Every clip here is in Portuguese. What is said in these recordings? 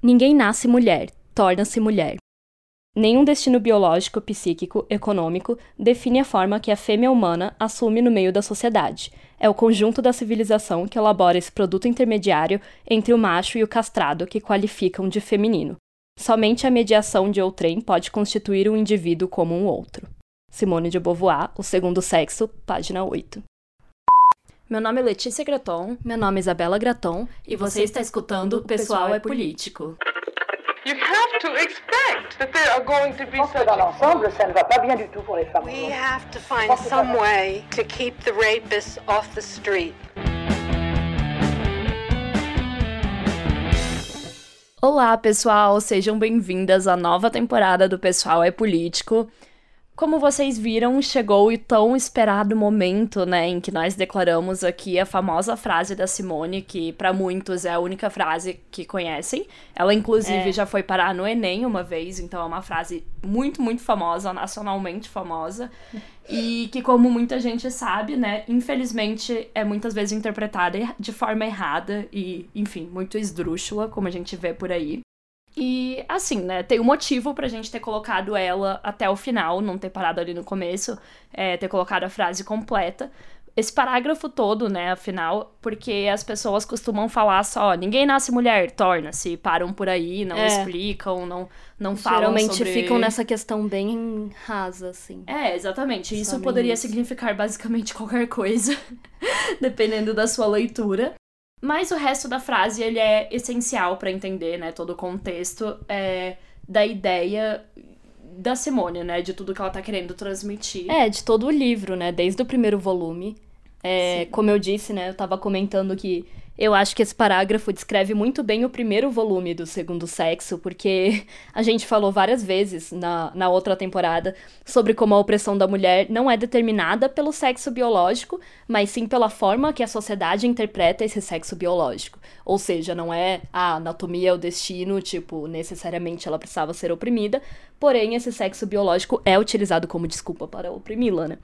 Ninguém nasce mulher, torna-se mulher. Nenhum destino biológico, psíquico, econômico define a forma que a fêmea humana assume no meio da sociedade. É o conjunto da civilização que elabora esse produto intermediário entre o macho e o castrado que qualificam de feminino. Somente a mediação de outrem pode constituir um indivíduo como um outro. Simone de Beauvoir, O Segundo Sexo, página 8. Meu nome é Letícia Graton. Meu nome é Isabela Graton. E você está escutando O Pessoal é Político. You have to expect that there are going to be such dans l'ensemble, ça ne va pas bien du tout pour les femmes. We have to find some way to keep the rapists off the street. Olá, pessoal, sejam bem-vindas à nova temporada do Pessoal é Político. Como vocês viram, chegou o tão esperado momento, né, em que nós declaramos aqui a famosa frase da Simone, que para muitos é a única frase que conhecem. Ela, inclusive, É. já foi parar no Enem uma vez, então é uma frase muito, muito famosa, nacionalmente famosa. E que, como muita gente sabe, né, infelizmente é muitas vezes interpretada er- de forma errada e, enfim, muito esdrúxula, como a gente vê por aí. E assim, né? Tem um motivo pra gente ter colocado ela até o final, não ter parado ali no começo, é, ter colocado a frase completa. Esse parágrafo todo, né, afinal, porque as pessoas costumam falar só, ninguém nasce mulher, torna-se, param por aí, não É. explicam, não, não falam Geralmente sobre... ficam nessa questão bem rasa, assim. É, exatamente. Isso poderia significar basicamente qualquer coisa, dependendo da sua leitura. Mas o resto da frase ele é essencial pra entender, né, todo o contexto é, da ideia da Simone, né, de tudo que ela tá querendo transmitir. É, de todo o livro, né? Desde o primeiro volume. É, como eu disse, né? Eu tava comentando que eu acho que esse parágrafo descreve muito bem o primeiro volume do Segundo Sexo, porque a gente falou várias vezes na, na outra temporada sobre como a opressão da mulher não é determinada pelo sexo biológico, mas sim pela forma que a sociedade interpreta esse sexo biológico. Ou seja, não é a anatomia, o destino, tipo, necessariamente ela precisava ser oprimida, porém esse sexo biológico é utilizado como desculpa para oprimi-la, né?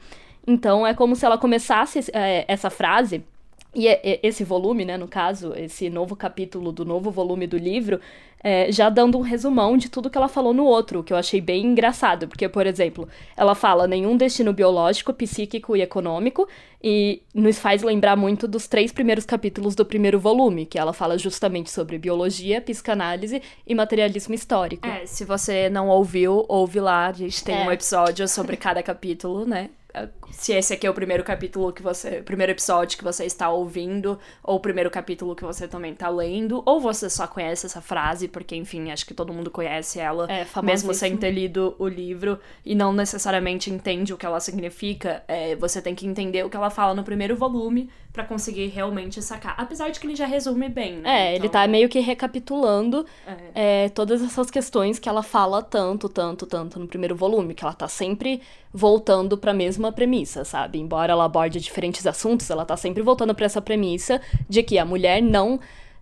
Então é como se ela começasse é, essa frase e é- é- esse volume, né, no caso, esse novo capítulo do novo volume do livro, é, já dando um resumão de tudo que ela falou no outro, que eu achei bem engraçado, porque, por exemplo, ela fala nenhum destino biológico, psíquico e econômico, e nos faz lembrar muito dos três primeiros capítulos do primeiro volume, que ela fala justamente sobre biologia, psicanálise e materialismo histórico. É, se você não ouviu, ouve lá, a gente tem É. um episódio sobre cada capítulo, né? Se esse aqui é o primeiro capítulo que você. primeiro episódio que você está ouvindo, ou o primeiro capítulo que você também está lendo, ou você só conhece essa frase, porque, enfim, acho que todo mundo conhece ela, É, mesmo sem ter lido o livro, e não necessariamente entende o que ela significa, é, você tem que entender o que ela fala no primeiro volume pra conseguir realmente sacar. Apesar de que ele já resume bem, né? É, ele Então, tá meio que recapitulando é. é, todas essas questões que ela fala tanto, tanto, tanto no primeiro volume, que ela tá sempre voltando pra mesma premissa, sabe? Embora ela aborde diferentes assuntos, ela tá sempre voltando pra essa premissa de que a mulher não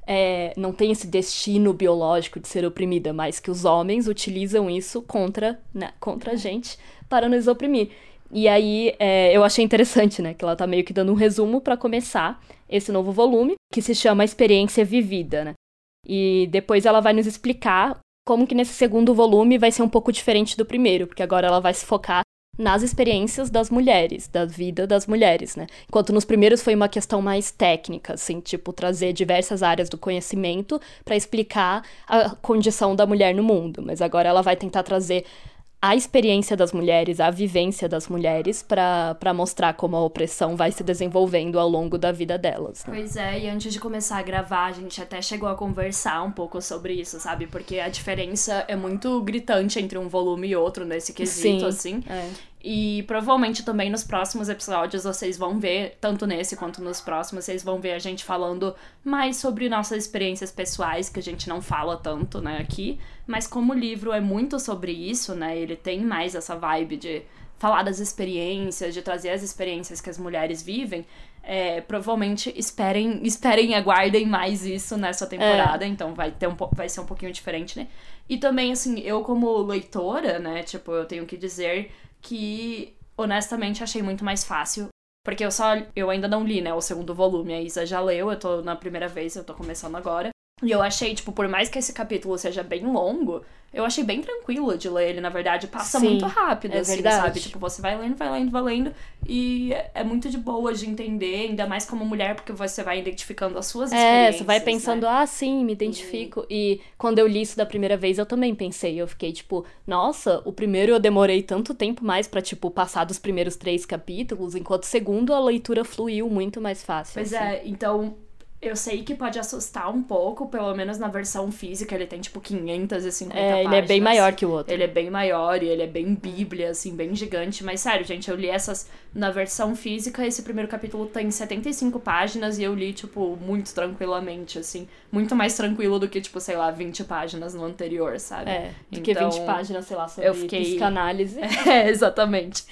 é, não tem esse destino biológico de ser oprimida, mas que os homens utilizam isso contra, né, contra a gente para nos oprimir. E aí é, eu achei interessante, né, que ela tá meio que dando um resumo pra começar esse novo volume, que se chama Experiência Vivida, né? E depois ela vai nos explicar como que nesse segundo volume vai ser um pouco diferente do primeiro, porque agora ela vai se focar nas experiências das mulheres, da vida das mulheres, né? Enquanto nos primeiros foi uma questão mais técnica, assim, tipo trazer diversas áreas do conhecimento para explicar a condição da mulher no mundo, mas agora ela vai tentar trazer a experiência das mulheres, a vivência das mulheres para mostrar como a opressão vai se desenvolvendo ao longo da vida delas. Né? Pois é, e antes de começar a gravar, a gente até chegou a conversar um pouco sobre isso, sabe? Porque a diferença é muito gritante entre um volume e outro nesse quesito, Sim, assim. é. E provavelmente também nos próximos episódios vocês vão ver, tanto nesse quanto nos próximos, vocês vão ver a gente falando mais sobre nossas experiências pessoais, que a gente não fala tanto, né, aqui. Mas como o livro é muito sobre isso, né, ele tem mais essa vibe de falar das experiências, de trazer as experiências que as mulheres vivem, é, provavelmente esperem, esperem e aguardem mais isso nessa temporada, então vai, ter um, vai ser um pouquinho diferente, né? E também, assim, eu como leitora, né, tipo, eu tenho que dizer que, honestamente, achei muito mais fácil. Porque eu só. Eu ainda não li, né, o segundo volume. A Isa já leu, eu tô na primeira vez, eu tô começando agora. E eu achei, tipo, por mais que esse capítulo seja bem longo, eu achei bem tranquilo de ler ele, na verdade. Passa Sim, muito rápido, é assim, verdade. sabe? Tipo, você vai lendo, vai lendo, vai lendo. E é muito de boa de entender, ainda mais como mulher, porque você vai identificando as suas É, experiências. você vai pensando, né? ah, sim, me identifico. E quando eu li isso da primeira vez, eu também pensei. Eu fiquei tipo, nossa, o primeiro eu demorei tanto tempo mais pra, tipo, passar dos primeiros três capítulos, enquanto o segundo a leitura fluiu muito mais fácil. Pois assim. é, então eu sei que pode assustar um pouco, pelo menos na versão física, ele tem tipo 550 É, ele é bem páginas. maior que o outro. Ele é bem maior e ele é bem bíblia, assim, bem gigante. Mas sério, gente, eu li essas na versão física. Esse primeiro capítulo tem 75 páginas e eu li, tipo, muito tranquilamente, assim. Muito mais tranquilo do que, tipo, sei lá, 20 páginas no anterior, sabe? É, do que Então, 20 páginas, sei lá, sobre eu fiquei- psicanálise. É, exatamente.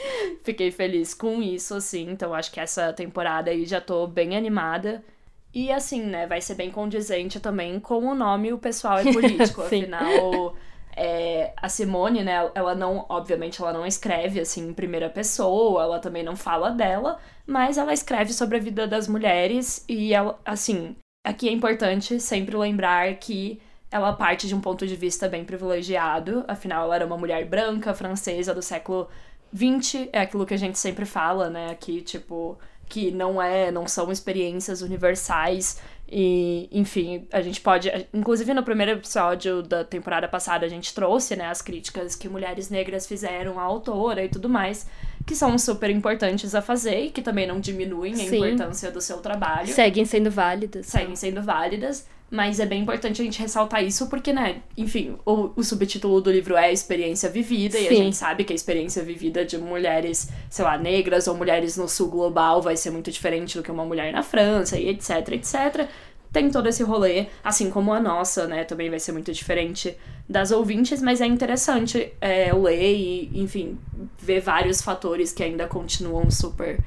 Fiquei feliz com isso, assim. Então acho que essa temporada aí já tô bem animada. E assim, né, vai ser bem condizente também com o nome O Pessoal é Político. Afinal, é, a Simone, né, ela não, obviamente, ela não escreve assim em primeira pessoa, ela também não fala dela, mas ela escreve sobre a vida das mulheres e ela, assim, aqui é importante sempre lembrar que ela parte de um ponto de vista bem privilegiado, afinal ela era uma mulher branca, francesa do século XX, é aquilo que a gente sempre fala, né, aqui, tipo, que não é, não são experiências universais e, enfim, a gente pode, inclusive no primeiro episódio da temporada passada a gente trouxe, né, as críticas que mulheres negras fizeram à autora e tudo mais, que são super importantes a fazer e que também não diminuem a Sim. importância do seu trabalho Seguem sendo válidas. seguem sendo válidas, mas é bem importante a gente ressaltar isso porque, né, enfim, o, o subtítulo do livro é Experiência Vivida e a Sim. gente sabe que a experiência vivida de mulheres, sei lá, negras ou mulheres no sul global vai ser muito diferente do que uma mulher na França e etc, etc. Tem todo esse rolê, assim como a nossa, né, também vai ser muito diferente das ouvintes, mas é interessante é, ler e, enfim, ver vários fatores que ainda continuam super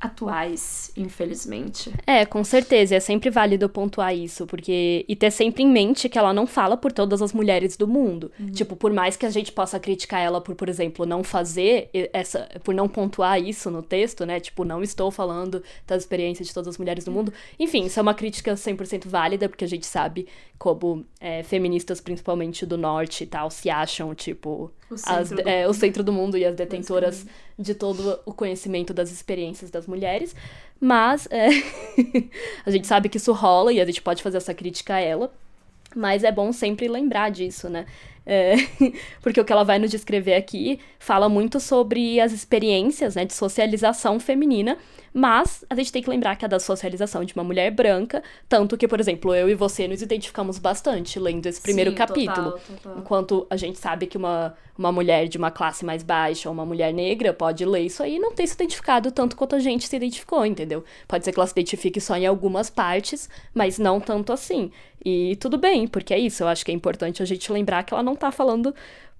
atuais, infelizmente. É, com certeza. É sempre válido pontuar isso, porque. E ter sempre em mente que ela não fala por todas as mulheres do mundo. Tipo, por mais que a gente possa criticar ela por, por exemplo, não fazer essa. Por não pontuar isso no texto, né? Tipo, não estou falando das experiências de todas as mulheres do mundo. Enfim, isso é uma crítica 100% válida, porque a gente sabe como é, feministas, principalmente do norte e tal, se acham, tipo. O as- centro do é, o mundo. centro do mundo e as detentoras de todo o conhecimento das experiências das mulheres. Mas é, a gente sabe que isso rola e a gente pode fazer essa crítica a ela. Mas é bom sempre lembrar disso, né? É, porque o que ela vai nos descrever aqui fala muito sobre as experiências né, de socialização feminina, mas a gente tem que lembrar que é da socialização de uma mulher branca, tanto que, por exemplo, eu e você nos identificamos bastante lendo esse primeiro Sim, capítulo. total, total. Enquanto a gente sabe que uma, uma mulher de uma classe mais baixa ou uma mulher negra pode ler isso aí e não ter se identificado tanto quanto a gente se identificou, entendeu? Pode ser que ela se identifique só em algumas partes, mas não tanto assim. E tudo bem, porque é isso. Eu acho que é importante a gente lembrar que ela não tá falando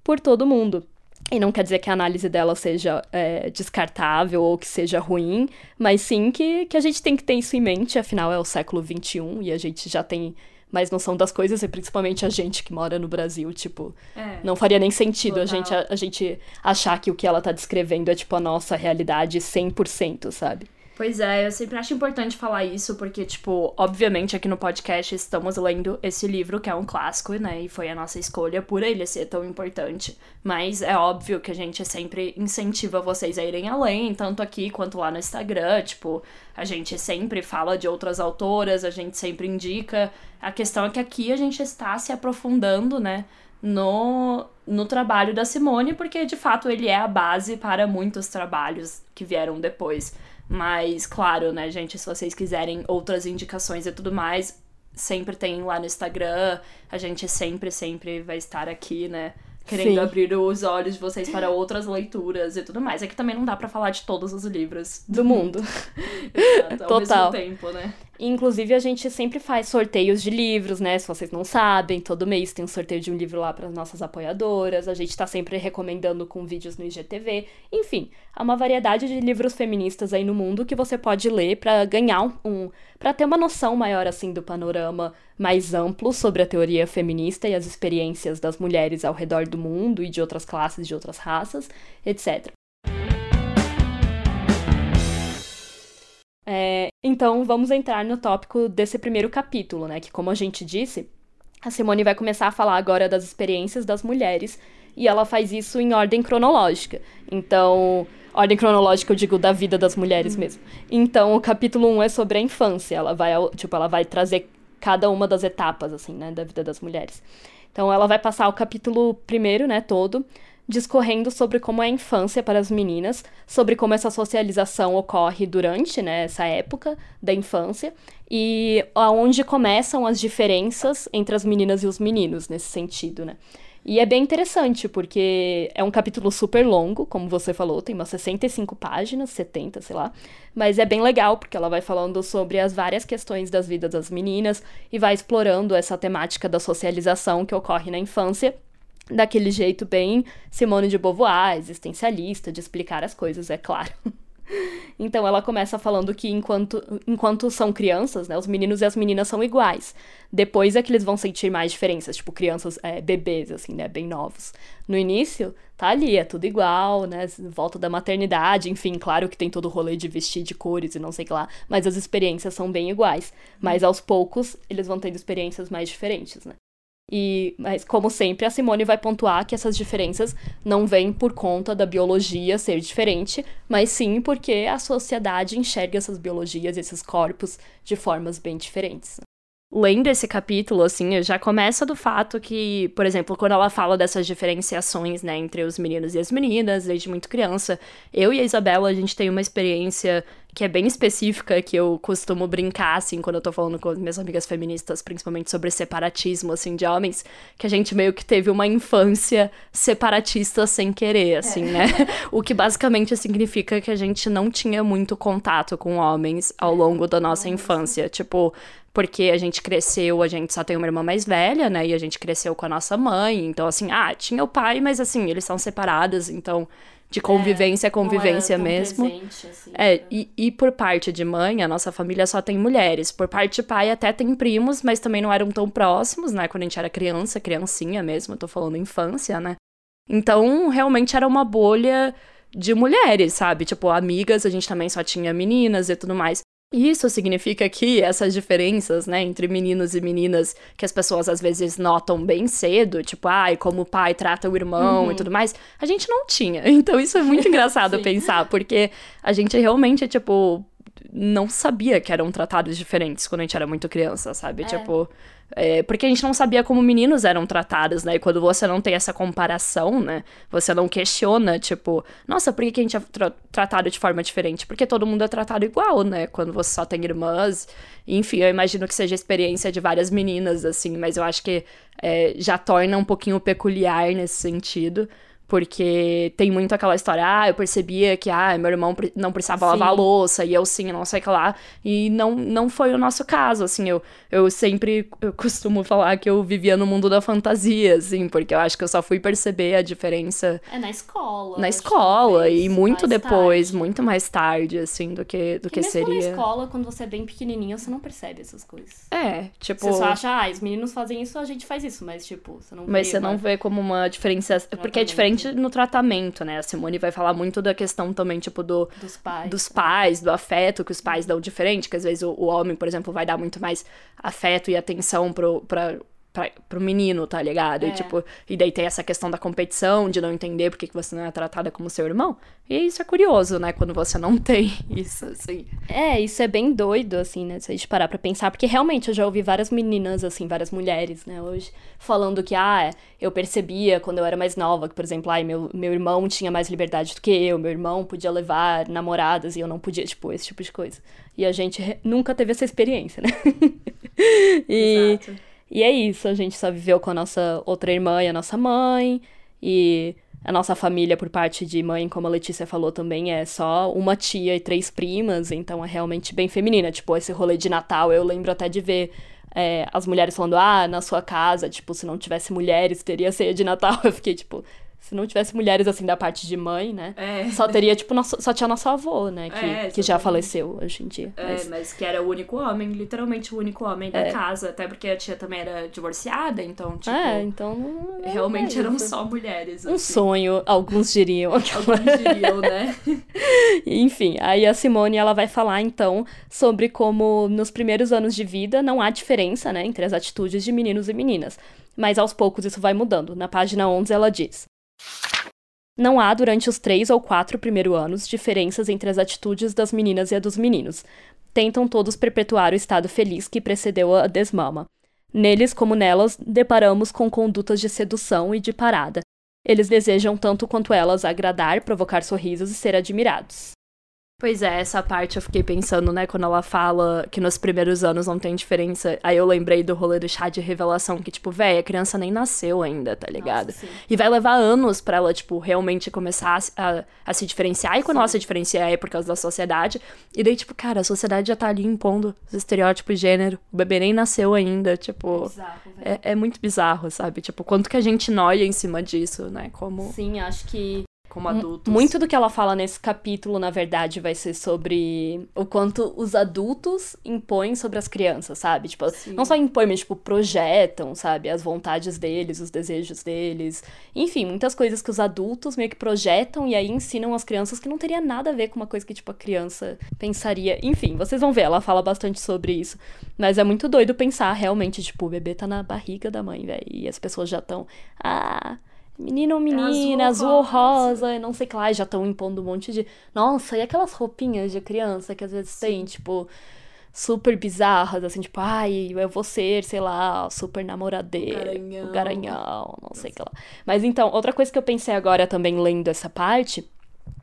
por todo mundo. E não quer dizer que a análise dela seja é, descartável ou que seja ruim, mas sim que, que a gente tem que ter isso em mente, afinal é o século XXI e a gente já tem mais noção das coisas, e principalmente a gente que mora no Brasil, tipo, É. não faria nem sentido a gente, a, a gente achar que o que ela tá descrevendo é, tipo, a nossa realidade 100%, sabe? Pois é, eu sempre acho importante falar isso, porque, tipo, obviamente aqui no podcast estamos lendo esse livro, que é um clássico, né? E foi a nossa escolha por ele ser tão importante. Mas é óbvio que a gente sempre incentiva vocês a irem além, tanto aqui quanto lá no Instagram. Tipo, a gente sempre fala de outras autoras, a gente sempre indica. A questão é que aqui a gente está se aprofundando, né? no, no trabalho da Simone, porque de fato ele é a base para muitos trabalhos que vieram depois. Mas, claro, né, gente, se vocês quiserem outras indicações e tudo mais, sempre tem lá no Instagram. A gente sempre, sempre vai estar aqui, né? Querendo Sim. abrir os olhos de vocês para outras leituras e tudo mais. É que também não dá pra falar de todos os livros Do mundo. Exato, ao Total. mesmo tempo, né? Inclusive, a gente sempre faz sorteios de livros, né? Se vocês não sabem, todo mês tem um sorteio de um livro lá para as nossas apoiadoras. A gente tá sempre recomendando com vídeos no IGTV. Enfim, há uma variedade de livros feministas aí no mundo que você pode ler para ganhar um para ter uma noção maior assim do panorama mais amplo sobre a teoria feminista e as experiências das mulheres ao redor do mundo e de outras classes, de outras raças, etc. É, então, vamos entrar no tópico desse primeiro capítulo, né? Que, como a gente disse, a Simone vai começar a falar agora das experiências das mulheres e ela faz isso em ordem cronológica. Então, ordem cronológica eu digo da vida das mulheres mesmo. Então, o capítulo 1 é sobre a infância. Ela vai, tipo, ela vai trazer cada uma das etapas assim, né, da vida das mulheres. Então, ela vai passar o capítulo primeiro, né, todo discorrendo sobre como é a infância para as meninas, sobre como essa socialização ocorre durante né, essa época da infância e aonde começam as diferenças entre as meninas e os meninos nesse sentido, né? E é bem interessante, porque é um capítulo super longo, como você falou, tem umas 65 páginas, 70, sei lá. Mas é bem legal, porque ela vai falando sobre as várias questões das vidas das meninas e vai explorando essa temática da socialização que ocorre na infância daquele jeito bem Simone de Beauvoir, existencialista, de explicar as coisas, é claro. Então ela começa falando que enquanto, enquanto são crianças, né, os meninos e as meninas são iguais. Depois é que eles vão sentir mais diferenças, tipo crianças, é, bebês, assim, né, bem novos. No início, tá ali, é tudo igual, né, volta da maternidade, enfim, claro que tem todo o rolê de vestir de cores e não sei o que lá, mas as experiências são bem iguais. Mas aos poucos, eles vão tendo experiências mais diferentes, né. E, mas, como sempre, a Simone vai pontuar que essas diferenças não vêm por conta da biologia ser diferente, mas sim porque a sociedade enxerga essas biologias, esses corpos, de formas bem diferentes. Lendo esse capítulo, assim, já começa do fato que, por exemplo, quando ela fala dessas diferenciações, né, entre os meninos e as meninas, desde muito criança, eu e a Isabela, a gente tem uma experiência que é bem específica, que eu costumo brincar, assim, quando eu tô falando com as minhas amigas feministas, principalmente sobre separatismo, assim, de homens, que a gente meio que teve uma infância separatista sem querer, assim, é. né? o que basicamente significa que a gente não tinha muito contato com homens ao longo da nossa infância. Tipo, porque a gente cresceu, a gente só tem uma irmã mais velha, né? E a gente cresceu com a nossa mãe. Então, assim, ah, tinha o pai, mas assim, eles são separados, então de convivência é, convivência mesmo. Presente, assim, é, né? e, e por parte de mãe, a nossa família só tem mulheres. Por parte de pai, até tem primos, mas também não eram tão próximos, né? Quando a gente era criança, criancinha mesmo, eu tô falando infância, né? Então, realmente era uma bolha de mulheres, sabe? Tipo, amigas, a gente também só tinha meninas e tudo mais. Isso significa que essas diferenças, né, entre meninos e meninas, que as pessoas às vezes notam bem cedo, tipo, ai, como o pai trata o irmão uhum. e tudo mais, a gente não tinha. Então isso é muito engraçado pensar, porque a gente realmente, tipo, não sabia que eram tratados diferentes quando a gente era muito criança, sabe? É. Tipo, é, porque a gente não sabia como meninos eram tratados, né? E quando você não tem essa comparação, né? Você não questiona, tipo, nossa, por que, a gente é tra tratado de forma diferente? Porque todo mundo é tratado igual, né? Quando você só tem irmãs. Enfim, eu imagino que seja a experiência de várias meninas, assim, mas eu acho que é, já torna um pouquinho peculiar nesse sentido. Porque tem muito aquela história, ah, eu percebia que, ah, meu irmão não precisava sim. lavar a louça, e eu sim, não sei o que lá. E não, não foi o nosso caso, assim, eu, eu sempre eu costumo falar que eu vivia no mundo da fantasia, assim, porque eu acho que eu só fui perceber a diferença... É, na escola. Na escola, e muito depois, tarde. muito mais tarde, assim, do que, do que, que seria... na escola, quando você é bem pequenininha, você não percebe essas coisas. É, tipo... Você só acha, ah, os meninos fazem isso, a gente faz isso, mas, tipo, você não Mas vê você não vê como uma diferença... Porque é diferente no tratamento, né? A Simone vai falar muito da questão também, tipo, do, dos pais, dos pais do afeto que os pais dão diferente, que às vezes o, o homem, por exemplo, vai dar muito mais afeto e atenção pro, pra, pra, pro menino, tá ligado? É. E, tipo, e daí tem essa questão da competição, de não entender por que você não é tratada como seu irmão. E isso é curioso, né? Quando você não tem isso, assim. É, isso é bem doido, assim, né? Se a gente parar pra pensar. Porque realmente eu já ouvi várias meninas, assim, várias mulheres, né, hoje, falando que, ah, eu percebia quando eu era mais nova, que, por exemplo, ai, meu, meu irmão tinha mais liberdade do que eu, meu irmão podia levar namoradas e eu não podia, tipo, esse tipo de coisa. E a gente nunca teve essa experiência, né? e. Exato. E é isso, a gente só viveu com a nossa outra irmã e a nossa mãe, e a nossa família, por parte de mãe, como a Letícia falou também, é só uma tia e três primas, então é realmente bem feminina. Tipo, esse rolê de Natal, eu lembro até de ver é, as mulheres falando, ah, na sua casa, tipo, se não tivesse mulheres, teria ceia de Natal. Eu fiquei tipo, Se não tivesse mulheres assim da parte de mãe, né? É. Só teria, tipo, nosso, só tinha nosso avô, né? Que, É, que já faleceu hoje em dia. É, Mas- mas... que era o único homem, literalmente o único homem da É. casa. Até porque a tia também era divorciada, então, tipo, é, então. não- não realmente é eram só mulheres. Um assim. sonho, alguns diriam. Alguns diriam, né? Enfim, aí a Simone ela vai falar então sobre como nos primeiros anos de vida não há diferença, né, entre as atitudes de meninos e meninas, mas aos poucos isso vai mudando. Na página 11 ela diz: Não há durante os três ou quatro primeiros anos diferenças entre as atitudes das meninas e a dos meninos. Tentam todos perpetuar o estado feliz que precedeu a desmama. Neles como nelas, deparamos com condutas de sedução e de parada. Eles desejam tanto quanto elas agradar, provocar sorrisos e ser admirados. Pois é, essa parte eu fiquei pensando, né, quando ela fala que nos primeiros anos não tem diferença. Aí eu lembrei do rolê do chá de revelação, que, tipo, véi, a criança nem nasceu ainda, tá ligado? sim. e vai levar anos pra ela, tipo, realmente começar a, se- a, a se diferenciar. E quando ela se diferenciar é por causa da sociedade. E daí, tipo, cara, a sociedade já tá ali impondo os estereótipos de gênero. O bebê nem nasceu ainda, tipo. É, é muito bizarro, sabe? Tipo, quanto que a gente noia em cima disso, né? Como, Sim, acho que como adultos. muito do que ela fala nesse capítulo, na verdade, vai ser sobre o quanto os adultos impõem sobre as crianças, sabe? Tipo, Sim. não só impõem, mas tipo projetam, sabe, as vontades deles, os desejos deles. Enfim, muitas coisas que os adultos meio que projetam e aí ensinam as crianças que não teria nada a ver com uma coisa que tipo a criança pensaria. Enfim, vocês vão ver, ela fala bastante sobre isso. Mas é muito doido pensar realmente, tipo, o bebê tá na barriga da mãe, velho, e as pessoas já estão, ah, menino ou menina, azul ou rosa, não sei o que lá, e já estão impondo um monte de. Nossa, e aquelas roupinhas de criança que às vezes tem, tipo, super bizarras, assim, tipo, ai, eu vou ser, sei lá, super namoradeira, Garanhão. o garanhão, não sei o que lá. Mas então, outra coisa que eu pensei agora também lendo essa parte.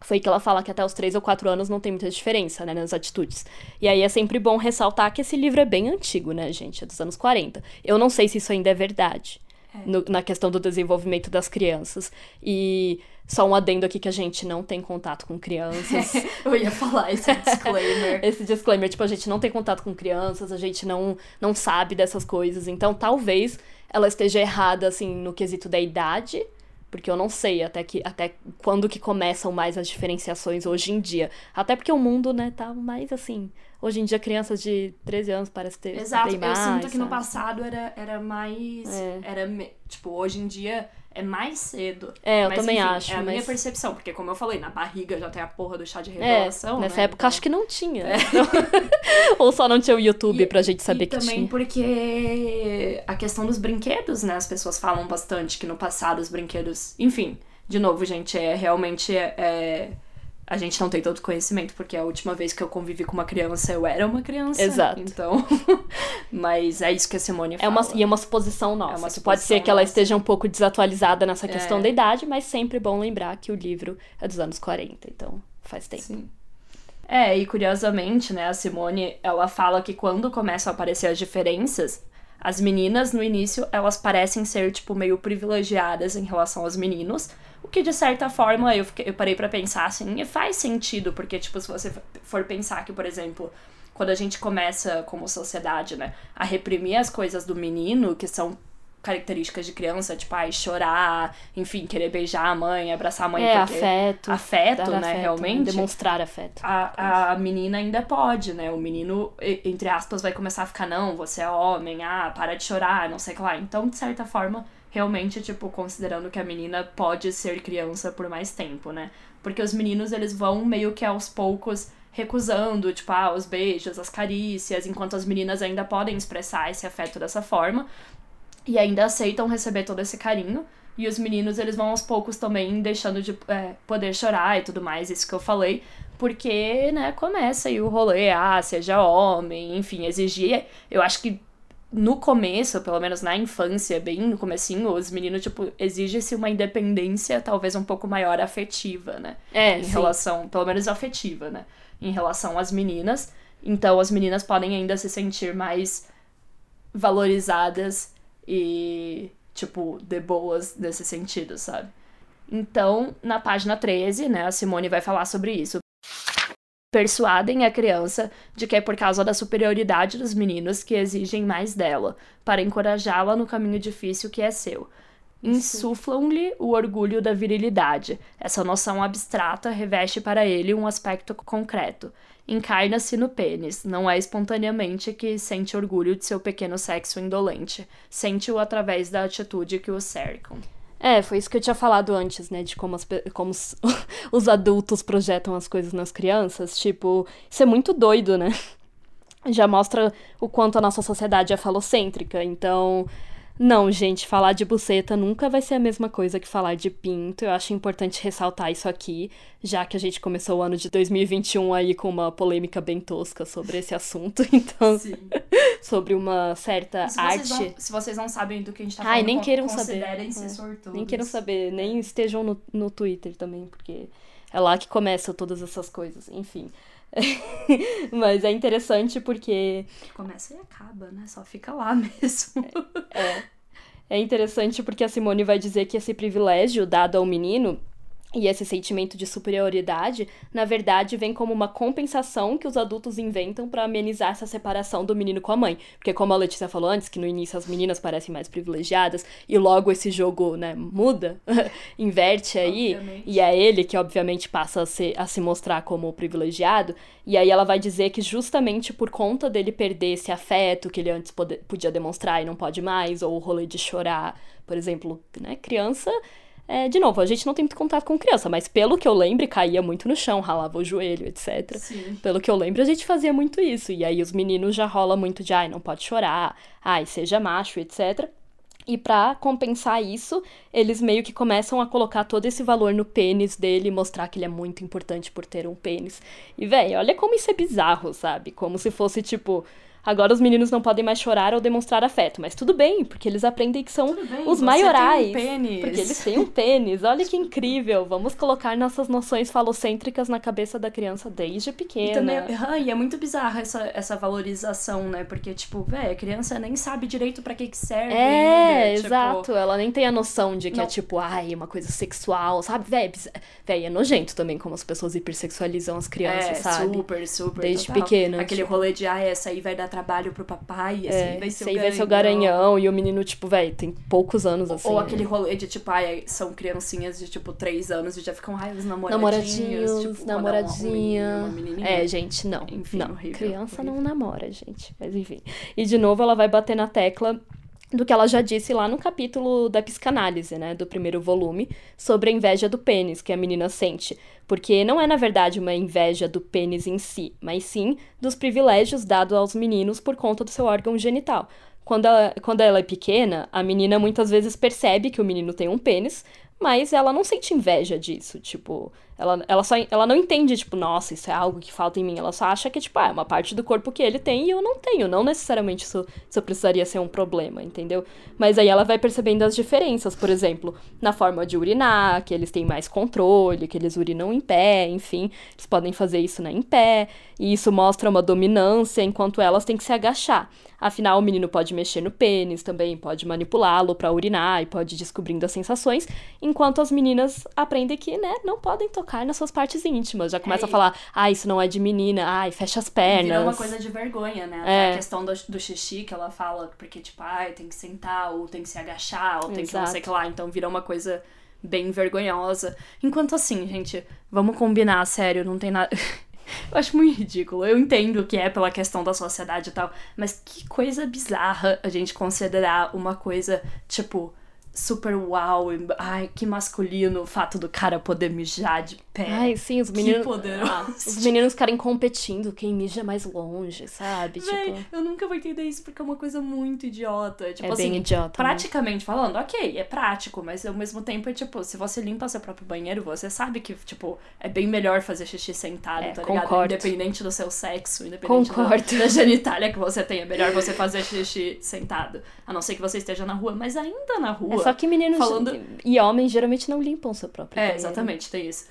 Foi que ela fala que até os 3 ou 4 anos não tem muita diferença, né, nas atitudes. E aí é sempre bom ressaltar que esse livro é bem antigo, né, gente? É dos anos 40. Eu não sei se isso ainda é verdade no- na questão do desenvolvimento das crianças. E só um adendo aqui que a gente não tem contato com crianças. Eu ia falar esse disclaimer. Esse disclaimer, tipo, a gente não tem contato com crianças, a gente não, não sabe dessas coisas. Então, talvez ela esteja errada, assim, no quesito da idade. Porque eu não sei até, que, até quando que começam mais as diferenciações hoje em dia. Até porque o mundo, né, tá mais assim. Hoje em dia, crianças de 13 anos parecem ter Exato, bem eu mais, sinto que no passado era, era mais. É. Era, tipo, hoje em dia é mais cedo. É, eu Mas, também enfim, acho, É a minha mas- percepção, porque como eu falei, na barriga já tem a porra do chá de É, revelação. nessa né? época Então- acho que não tinha. Ou só não tinha o YouTube pra gente saber e que também tinha. porque a questão dos brinquedos, né? As pessoas falam bastante que no passado os brinquedos. Enfim, de novo, gente, é realmente. É, é- A gente não tem todo conhecimento, porque a última vez que eu convivi com uma criança, eu era uma criança. Exato. Então. Mas é isso que a Simone É fala. uma, e é uma suposição nossa. É uma que pode ser suposição que ela nossa. esteja um pouco desatualizada nessa questão É. da idade, mas sempre bom lembrar que o livro é dos anos 40, então faz tempo. Sim. É, e curiosamente, né, a Simone, ela fala que quando começam a aparecer as diferenças, as meninas, no início, elas parecem ser, tipo, meio privilegiadas em relação aos meninos, o que, de certa forma, eu, fiquei- eu parei pra pensar, assim, e faz sentido, porque, tipo, se você for pensar que, por exemplo, quando a gente começa, como sociedade, né, a reprimir as coisas do menino, que são características de criança, tipo, ai, chorar, enfim, querer beijar a mãe, abraçar a mãe, É, afeto. Afeto, né, afeto, realmente. Demonstrar afeto. A, a menina ainda pode, né? O menino, entre aspas, vai começar a ficar, não, você é homem, ah, para de chorar, não sei o que lá. Então, de certa forma, realmente, tipo, considerando que a menina pode ser criança por mais tempo, né? Porque os meninos, eles vão meio que aos poucos recusando, tipo, ah, os beijos, as carícias, enquanto as meninas ainda podem expressar esse afeto dessa forma e ainda aceitam receber todo esse carinho. E os meninos, eles vão aos poucos também deixando de é, poder chorar e tudo mais, isso que eu falei. Porque, né, começa aí o rolê, ah, seja homem, enfim, exigir. Eu acho que no começo, pelo menos na infância, bem no comecinho, os meninos, tipo, exige-se uma independência talvez um pouco maior afetiva, né? É, em sim. relação, pelo menos afetiva, né? Em relação às meninas. Então as meninas podem ainda se sentir mais valorizadas e, tipo, de boas nesse sentido, sabe? Então, na página 13, né, a Simone vai falar sobre isso. Persuadem a criança de que é por causa da superioridade dos meninos que exigem mais dela, para encorajá-la no caminho difícil que é seu. insuflam-lhe o orgulho da virilidade. Essa noção abstrata reveste para ele um aspecto concreto. Encarna-se no pênis, não é espontaneamente que sente orgulho de seu pequeno sexo indolente, sente-o através da atitude que o cercam. É, foi isso que eu tinha falado antes, né? De como, as, como os, os adultos projetam as coisas nas crianças. Tipo, isso é muito doido, né? Já mostra o quanto a nossa sociedade é falocêntrica. Então, não, gente, falar de buceta nunca vai ser a mesma coisa que falar de pinto. Eu acho importante ressaltar isso aqui, já que a gente começou o ano de 2021 aí com uma polêmica bem tosca sobre esse assunto. Então, Sim. sobre uma certa Se arte. vocês, não, se vocês não sabem do que a gente tá Ai, falando, nem con- queiram saber. considerem-se É. sortudos. Nem queiram saber, nem estejam no, no Twitter também, porque é lá que começam todas essas coisas, enfim. Mas é interessante porque Começa e acaba, né? Só fica lá mesmo. é interessante porque a Simone vai dizer que esse privilégio dado ao menino e esse sentimento de superioridade, na verdade, vem como uma compensação que os adultos inventam para amenizar essa separação do menino com a mãe. Porque como a Letícia falou antes, que no início as meninas parecem mais privilegiadas e logo esse jogo, né, muda, inverte aí, Obviamente. e é ele que obviamente passa a, ser, a se mostrar como o privilegiado, e aí ela vai dizer que justamente por conta dele perder esse afeto que ele antes pode- podia demonstrar e não pode mais, ou o rolê de chorar, por exemplo, né, criança, é, de novo, a gente não tem muito contato com criança, mas pelo que eu lembro, caía muito no chão, ralava o joelho, etc. Sim. Pelo que eu lembro, a gente fazia muito isso. E aí os meninos já rola muito de, ai, não pode chorar, ai, seja macho, etc. E pra compensar isso, eles meio que começam a colocar todo esse valor no pênis dele e mostrar que ele é muito importante por ter um pênis. E, véi, olha como isso é bizarro, sabe? Como se fosse tipo. Agora os meninos não podem mais chorar ou demonstrar afeto, mas tudo bem, porque eles aprendem que são bem, os maiorais. um pênis. Porque eles têm um pênis. Olha que incrível. Vamos colocar nossas noções falocêntricas na cabeça da criança desde pequena. E também, ah, e é muito bizarra essa, essa valorização, né? Porque, tipo, velho, a criança nem sabe direito pra que que serve. É, ainda, tipo, exato. Ela nem tem a noção de que é Não. tipo, ai, uma coisa sexual, sabe? Véi, biz- véi, é nojento também como as pessoas hipersexualizam as crianças, é, sabe? super, super. Desde total. pequena, Aquele tipo. rolê de, ah, essa aí vai dar trabalho pro papai, É, aí vai ser o vai ser o garanhão e o menino, tipo, véi, tem poucos anos assim. Ou aquele rolê de, tipo, ai, são criancinhas de, tipo, três anos e já ficam, ai, os namoradinhos. Namoradinhos, tipo, é um- um namoradinha. uma menininha. É, gente, não. Enfim, não. horrível, Criança não horrível. namora, gente. Mas enfim. E de novo ela vai bater na tecla do que ela já disse lá no capítulo da psicanálise, né, do primeiro volume, sobre a inveja do pênis que a menina sente. Porque não é, na verdade, uma inveja do pênis em si, mas sim dos privilégios dados aos meninos por conta do seu órgão genital. Quando ela, quando ela é pequena, a menina muitas vezes percebe que o menino tem um pênis, mas ela não sente inveja disso, tipo, ela, ela só ela não entende, tipo, nossa, isso é algo que falta em mim. Ela só acha que, tipo, ah, é uma parte do corpo que ele tem e eu não tenho. Não necessariamente isso, isso precisaria ser um problema, entendeu? Mas aí ela vai percebendo as diferenças, por exemplo, na forma de urinar, que eles têm mais controle, que eles urinam em pé, enfim, eles podem fazer isso né, em pé, e isso mostra uma dominância, enquanto elas têm que se agachar. Afinal, o menino pode mexer no pênis também, pode manipulá-lo para urinar e pode ir descobrindo as sensações, enquanto as meninas aprendem que, né, não podem tocar nas suas partes íntimas. Já começa É, a falar, ah, isso não é de menina, ai, fecha as pernas. Virou uma coisa de vergonha, né? É. a questão do, do xixi que ela fala, porque, tipo, ai, tem que sentar, ou tem que se agachar, ou tem que não sei o Exato. que lá. Então virou uma coisa bem vergonhosa. Enquanto assim, gente, vamos combinar, sério, não tem nada. Eu acho muito ridículo. Eu entendo que é pela questão da sociedade e tal, mas que coisa bizarra a gente considerar uma coisa, tipo, super uau. Ai, que masculino o fato do cara poder mijar de pé. Ai, sim, os Que meninos. poderoso. Ah, os meninos ficarem competindo quem mija mais longe, sabe? Véi, tipo. eu nunca vou entender isso porque é uma coisa muito idiota. Tipo É assim, bem idiota, né? praticamente falando, ok, é prático, mas ao mesmo tempo é tipo, se você limpa seu próprio banheiro, você sabe que, tipo, é bem melhor fazer xixi sentado, É, tá ligado? concordo. Independente do seu sexo, independente Concordo. Da, da genitália que você tem, é melhor você fazer xixi sentado. A não ser que você esteja na rua, mas ainda na rua. É só que meninos falando- e homens geralmente não limpam seu próprio É, banheiro. exatamente, tem isso.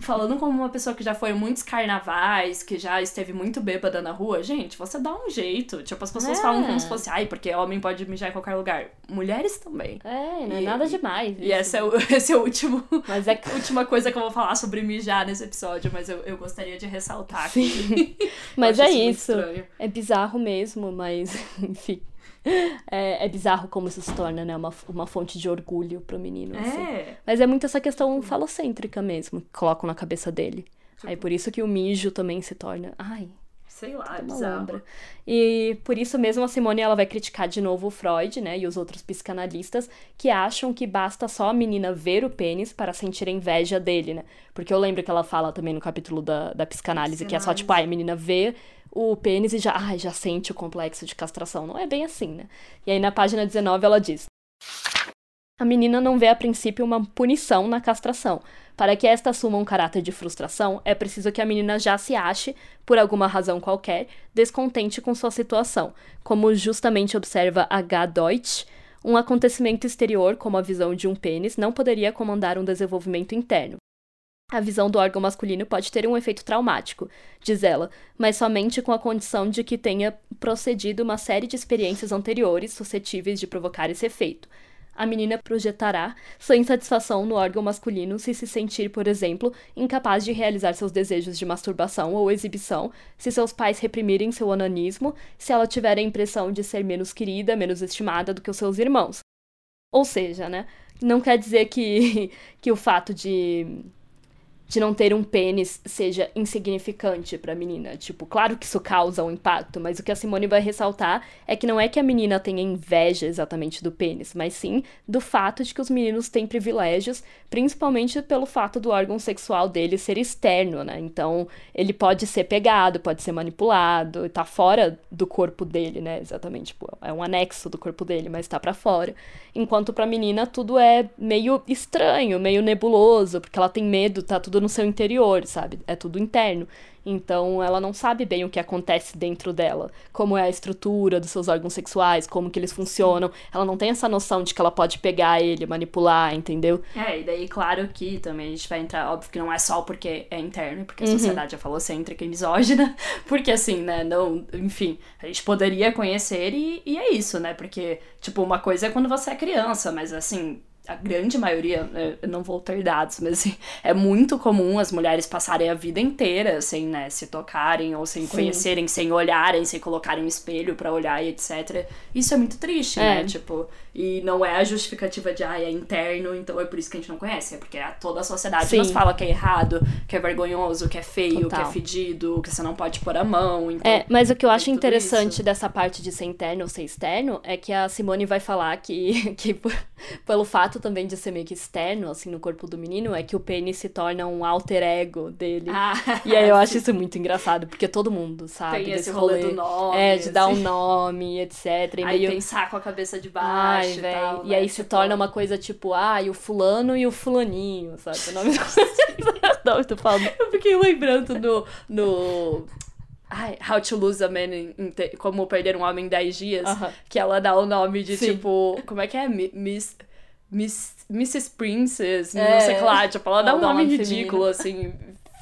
Falando como uma pessoa que já foi muitos carnavais, que já esteve muito bêbada na rua, gente, você dá um jeito. Tipo, as pessoas É. falam como se fosse, ai, porque homem pode mijar em qualquer lugar. Mulheres também. É, não é E- nada demais. E esse é o, esse é o último. Mas é a última coisa que eu vou falar sobre mijar nesse episódio, mas eu, eu gostaria de ressaltar aqui. Mas é isso. estranho. É bizarro mesmo, mas enfim. É, é bizarro como isso se torna, né? Uma, uma fonte de orgulho pro menino. assim. É. Mas é muito essa questão falocêntrica mesmo, que colocam na cabeça dele. Aí por isso que o mijo também se torna. Ai, Sei lá, é bizarro. E por isso mesmo a Simone ela vai criticar de novo o Freud, né, e os outros psicanalistas que acham que basta só a menina ver o pênis para sentir inveja dele, né? Porque eu lembro que ela fala também no capítulo da, da psicanálise, que é só tipo, ai, a menina vê o pênis e já, já sente o complexo de castração. Não é bem assim, né? E aí na página 19 ela diz: a menina não vê a princípio uma punição na castração. Para que esta assuma um caráter de frustração, é preciso que a menina já se ache, por alguma razão qualquer, descontente com sua situação. Como justamente observa H. Deutsch, um acontecimento exterior, como a visão de um pênis, não poderia comandar um desenvolvimento interno. A visão do órgão masculino pode ter um efeito traumático, diz ela, mas somente com a condição de que tenha procedido uma série de experiências anteriores suscetíveis de provocar esse efeito. A menina projetará sua insatisfação no órgão masculino se se sentir, por exemplo, incapaz de realizar seus desejos de masturbação ou exibição, se seus pais reprimirem seu onanismo, se ela tiver a impressão de ser menos querida, menos estimada do que os seus irmãos. Ou seja, né? Não quer dizer que, que o fato de, de não ter um pênis seja insignificante pra menina. Tipo, claro que isso causa um impacto, mas o que a Simone vai ressaltar é que não é que a menina tenha inveja exatamente do pênis, mas sim do fato de que os meninos têm privilégios, principalmente pelo fato do órgão sexual dele ser externo, né? Então, ele pode ser pegado, pode ser manipulado, tá fora do corpo dele, né? Exatamente, tipo, é um anexo do corpo dele, mas tá pra fora. Enquanto pra menina tudo é meio estranho, meio nebuloso, porque ela tem medo, tá tudo no seu interior, sabe? É tudo interno. Então ela não sabe bem o que acontece dentro dela, como é a estrutura dos seus órgãos sexuais, como que eles funcionam. Ela não tem essa noção de que ela pode pegar ele, manipular, entendeu? É, e daí, claro que também a gente vai entrar, óbvio que não é só porque é interno, porque a sociedade é falocêntrica e misógina, porque assim, né, não, enfim, a gente poderia conhecer e, e é isso, né, porque, tipo, uma coisa é quando você é criança, mas assim, a grande maioria, né, eu não vou ter dados, mas assim, é muito comum as mulheres passarem a vida inteira sem, né, se tocarem ou sem conhecerem, sem olharem, sem colocarem um espelho pra olhar e etc. Isso é muito triste, É. né? Tipo, e não é a justificativa de, ah, é interno, então é por isso que a gente não conhece. É porque toda a sociedade Sim. nos fala que é errado, que é vergonhoso, que é feio, Total. que é fedido, que você não pode pôr a mão. Então, É, mas o que eu acho interessante isso. dessa parte de ser interno ou ser externo é que a Simone vai falar que, que pelo fato também de ser meio que externo, assim, no corpo do menino, é que o pênis se torna um alter ego dele. Ah, E aí eu acho isso muito engraçado, porque todo mundo sabe Tem desse esse rolê do nome, É, de dar um assim. nome, etc. E Aí meio... tem saco a cabeça de baixo Ai, e véi. tal, E né? aí se Tipo, torna uma coisa tipo, ah, e o fulano e o fulaninho, sabe? O nome do... Não, tô falando. Eu fiquei lembrando no. no... Ai, How to Lose a Man in, in Como Perder um Homem em 10 Dias. Aham. Que ela dá o nome de Sim. tipo. Como é que é? Mi- Miss. Miss Mrs. Princess, É. não sei lá. Tipo, ela dá Ela um dá um nome nome ridículo, assim.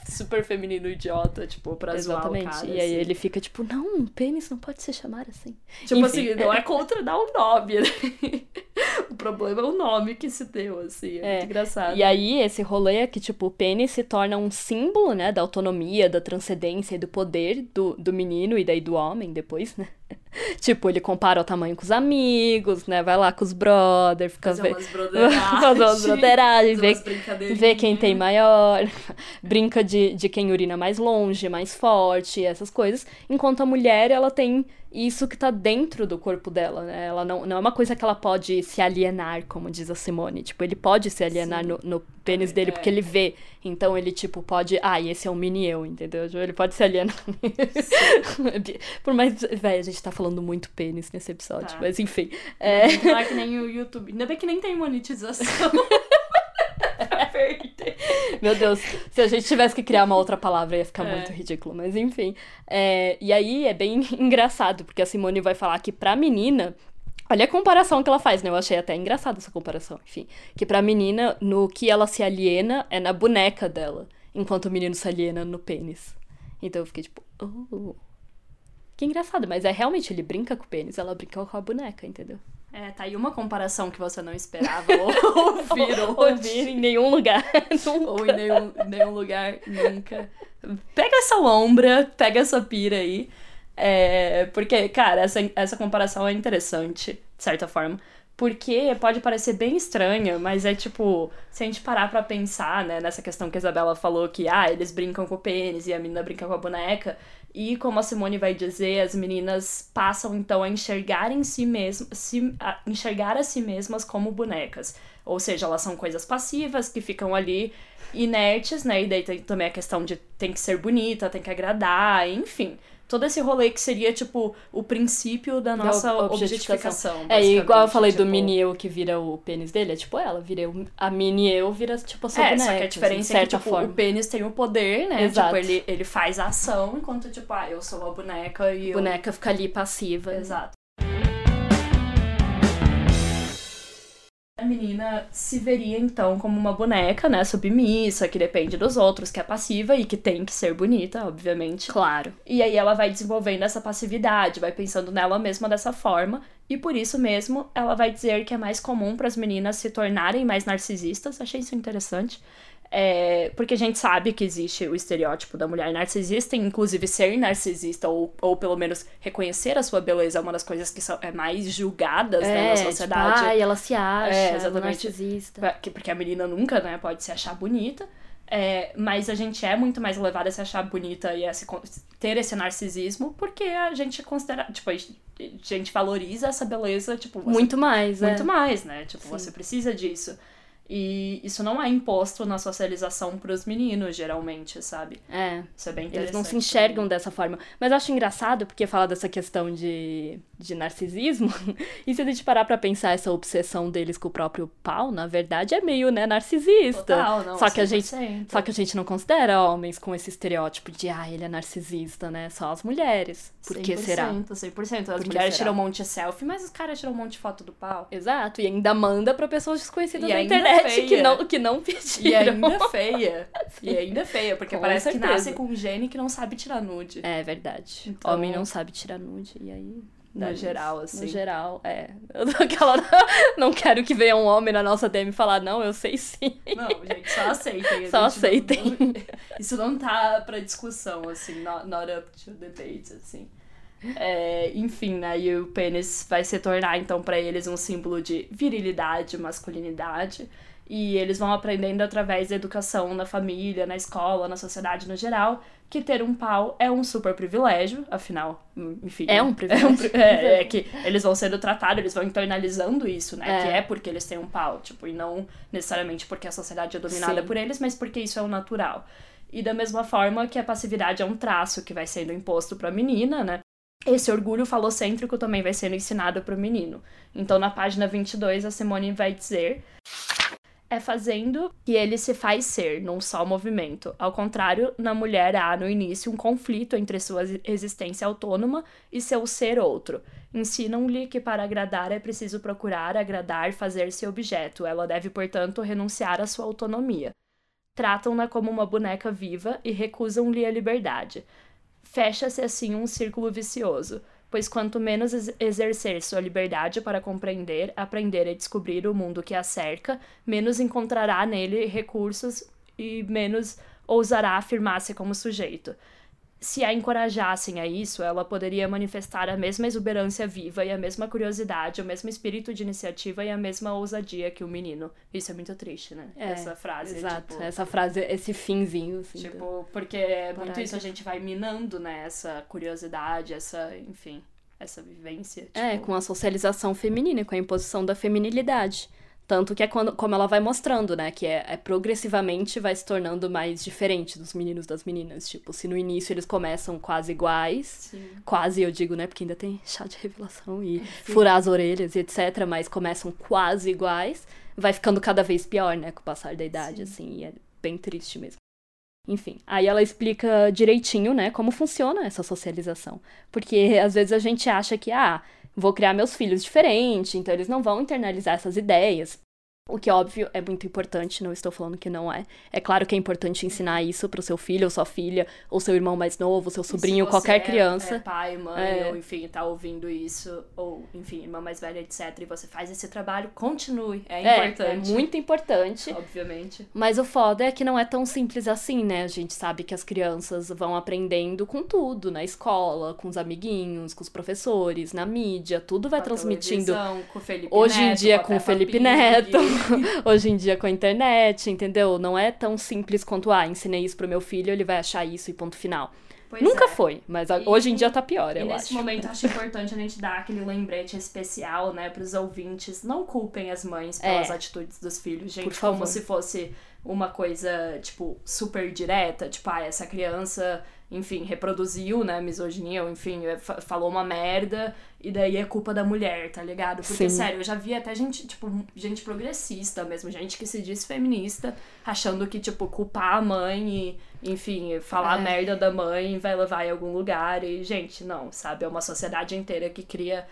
Super feminino idiota, tipo, pra zoar o Exatamente. cara, e aí assim. ele fica tipo, não, um pênis não pode se chamar assim. Tipo Enfim. assim, não é contra dar o nome, né? O problema é o nome que se deu, assim. É, É. muito engraçado. E aí, esse rolê é que, tipo, o pênis se torna um símbolo, né, da autonomia, da transcendência e do poder do, do menino e daí do homem depois, né? tipo, ele compara o tamanho com os amigos, né? Vai lá com os brothers, fica Fazer ve- umas brotheragens. fazer umas umas brincadeirinhas. ver quem tem maior, brinca de, de quem urina mais longe, mais forte, essas coisas. Enquanto a mulher, ela tem isso que tá dentro do corpo dela, né? Ela não, não é uma coisa que ela pode se alienar, como diz a Simone. Tipo, ele pode se alienar no, no pênis dele porque ele vê. Então ele, tipo, pode. Ah, e esse é um mini eu, entendeu? Tipo, Ele pode se alienar. Por mais. Véi, a gente tá falando muito pênis nesse episódio. Tá. Mas enfim. É... Não é que nem o YouTube. Ainda bem que nem tem monetização. perder. Meu Deus, se a gente tivesse que criar uma outra palavra ia ficar É. muito ridículo, mas enfim. É, e aí é bem engraçado, porque a Simone vai falar que pra menina. Olha a comparação que ela faz, né? Eu achei até engraçada essa comparação, enfim. Que pra menina, no que ela se aliena é na boneca dela, enquanto o menino se aliena no pênis. Então eu fiquei tipo, oh. Que engraçado, mas é realmente, ele brinca com o pênis, ela brinca com a boneca, entendeu? É, tá aí uma comparação que você não esperava ouvir Ou ouvir em nenhum lugar. Ou em nenhum, nenhum lugar nunca. Pega essa lombra, pega essa pira aí. É, porque, cara, essa, essa comparação é interessante, de certa forma. Porque pode parecer bem estranha, mas é tipo, se a gente parar pra pensar, né, nessa questão que a Isabela falou que, ah, eles brincam com o pênis e a menina brinca com a boneca, e como a Simone vai dizer, as meninas passam então a enxergar em si mesmas, a enxergar a si mesmas como bonecas. Ou seja, elas são coisas passivas que ficam ali inertes, né? E daí tem também a questão de tem que ser bonita, tem que agradar, enfim todo esse rolê que seria, tipo, o princípio da nossa da objetificação. É, igual eu falei tipo... do mini eu que vira o pênis dele, é tipo ela, vira eu, a mini eu vira, tipo, a sua é, boneca. Só que a diferença assim, é que, tipo, forma. o pênis tem o poder, né? Exato. Tipo, ele, ele faz a ação, enquanto, tipo, ah, eu sou a boneca e a boneca fica ali passiva. Exato. A menina se veria então como uma boneca, né, submissa, que depende dos outros, que é passiva e que tem que ser bonita, obviamente. Claro. E aí ela vai desenvolvendo essa passividade, vai pensando nela mesma dessa forma, e por isso mesmo ela vai dizer que é mais comum para as meninas se tornarem mais narcisistas. Achei isso interessante. É, porque a gente sabe que existe o estereótipo da mulher narcisista, inclusive ser narcisista, ou, ou pelo menos reconhecer a sua beleza é uma das coisas que são é mais julgadas é, né, na sociedade. Tipo, ai, ela se acha é, exatamente, narcisista. Porque a menina nunca né, pode se achar bonita. É, mas a gente é muito mais levada a se achar bonita e a se, ter esse narcisismo porque a gente considera, tipo, a gente valoriza essa beleza, tipo, você, muito mais, muito é. mais, né? Tipo, Sim. você precisa disso. E isso não é imposto na socialização pros meninos, geralmente, sabe? É. Isso é bem interessante. Eles não se enxergam dessa forma. Mas eu acho engraçado porque fala dessa questão de, de narcisismo. e se a gente parar pra pensar essa obsessão deles com o próprio pau, na verdade é meio, né, narcisista. Total, não, só que a gente Só que a gente não considera homens com esse estereótipo de, ah, ele é narcisista, né? Só as mulheres. Por que será? 100%. As mulheres tiram um monte de selfie, mas os caras tiram um monte de foto do pau. Exato. E ainda manda pra pessoas desconhecidas e na internet feia. que não, que não pediram. E ainda feia. e ainda feia, porque com parece certeza. que nasce com um gene que não sabe tirar nude. É verdade. Então... Homem não sabe tirar nude, e aí... No geral, assim. No geral, é. Aquela, não quero que venha um homem na nossa DM falar, não, eu sei sim. Não, gente, só aceitem. Só aceitem. Não, isso não tá pra discussão, assim, not, not up to debate, assim. É, enfim, né? E o pênis vai se tornar, então, para eles um símbolo de virilidade, masculinidade. E eles vão aprendendo através da educação na família, na escola, na sociedade no geral, que ter um pau é um super privilégio, afinal, enfim. É um privilégio. É, um, é, é que eles vão sendo tratados, eles vão internalizando isso, né? É. Que é porque eles têm um pau, tipo, e não necessariamente porque a sociedade é dominada Sim. por eles, mas porque isso é o natural. E da mesma forma que a passividade é um traço que vai sendo imposto pra menina, né? Esse orgulho falocêntrico também vai sendo ensinado para o menino. Então, na página 22, a Simone vai dizer: É fazendo que ele se faz ser, num só movimento. Ao contrário, na mulher há no início um conflito entre sua existência autônoma e seu ser outro. Ensinam-lhe que para agradar é preciso procurar agradar, fazer-se objeto. Ela deve, portanto, renunciar à sua autonomia. Tratam-na como uma boneca viva e recusam-lhe a liberdade. Fecha-se assim um círculo vicioso, pois quanto menos exercer sua liberdade para compreender, aprender e descobrir o mundo que a cerca, menos encontrará nele recursos e menos ousará afirmar-se como sujeito se a encorajassem a isso, ela poderia manifestar a mesma exuberância viva e a mesma curiosidade, o mesmo espírito de iniciativa e a mesma ousadia que o menino. Isso é muito triste, né? É, Essa frase. Exato, tipo, essa frase, esse finzinho. Assim, tipo, porque é muito isso, a gente vai minando, né? Essa curiosidade, essa, enfim, essa vivência. É, tipo... com a socialização feminina, com a imposição da feminilidade. Tanto que é quando, como ela vai mostrando, né? Que é, é, progressivamente vai se tornando mais diferente dos meninos das meninas. Tipo, se no início eles começam quase iguais, Sim. quase eu digo, né? Porque ainda tem chá de revelação e Sim. furar as orelhas e etc. Mas começam quase iguais, vai ficando cada vez pior, né? Com o passar da idade, Sim. assim. E é bem triste mesmo. Enfim, aí ela explica direitinho, né, como funciona essa socialização. Porque às vezes a gente acha que, ah, vou criar meus filhos diferente, então eles não vão internalizar essas ideias. O que, óbvio, é muito importante, não estou falando que não é. É claro que é importante ensinar isso pro seu filho, ou sua filha, ou seu irmão mais novo, seu sobrinho, Se você qualquer é- criança. É pai, mãe, É. ou enfim, tá ouvindo isso, ou enfim, irmã mais velha, etc. E você faz esse trabalho, continue. É É, importante. é muito importante. Obviamente. Mas o foda é que não é tão simples assim, né? A gente sabe que as crianças vão aprendendo com tudo, na escola, com os amiguinhos, com os professores, na mídia, tudo vai Com a transmitindo. com o Felipe Hoje em Neto, dia a com o Felipe. Neto, hoje em dia com a internet, entendeu? Não é tão simples quanto, ah, ensinei isso pro meu filho, ele vai achar isso e ponto final. Pois Nunca é. foi, mas E- hoje em dia tá pior, E eu nesse acho. momento, acho importante a gente dar aquele lembrete especial, né, pros ouvintes. Não culpem as mães pelas É. atitudes dos filhos, gente. Por favor. Como se fosse uma coisa, tipo, super direta. Tipo, ah, essa criança, enfim, reproduziu, né, misoginia, ou enfim, é, fa- falou uma merda, e daí é culpa da mulher, tá ligado? Porque, Sim. sério, eu já vi até gente, tipo, gente progressista mesmo, gente que se diz feminista, achando que, tipo, culpar a mãe e, enfim, falar É. merda da mãe vai levar em algum lugar. E, gente, não, sabe? É uma sociedade inteira que cria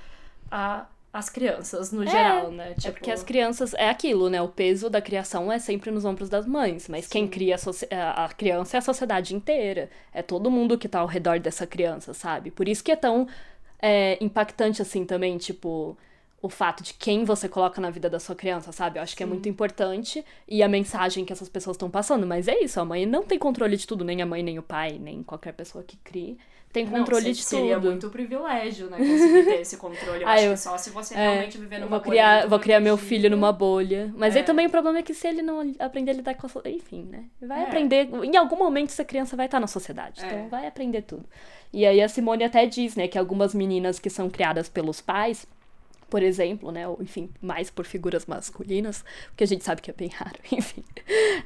a, as crianças no geral, né? É porque as crianças. É aquilo, né? O peso da criação é sempre nos ombros das mães. Mas quem cria a, a criança é a sociedade inteira. É todo mundo que tá ao redor dessa criança, sabe? Por isso que é tão é, impactante assim também, tipo. O fato de quem você coloca na vida da sua criança, sabe? Eu acho que é muito importante e a mensagem que essas pessoas estão passando. Mas é isso, a mãe não tem controle de tudo, nem a mãe, nem o pai, nem qualquer pessoa que crie tem Não, controle se- de seria tudo. muito privilégio, né? Conseguir ter esse controle. Eu Ah, acho eu- que só se você É, realmente viver eu numa vou bolha criar, muito vou criar meu filho numa bolha. Mas aí É. também o problema é que se ele não aprender a lidar com a Enfim, né? Vai É. aprender. Em algum momento essa criança vai estar na sociedade. É. Então vai aprender tudo. E aí a Simone até diz, né, que algumas meninas que são criadas pelos pais. Por exemplo, né? Ou, enfim, mais por figuras masculinas, porque a gente sabe que é bem raro, enfim.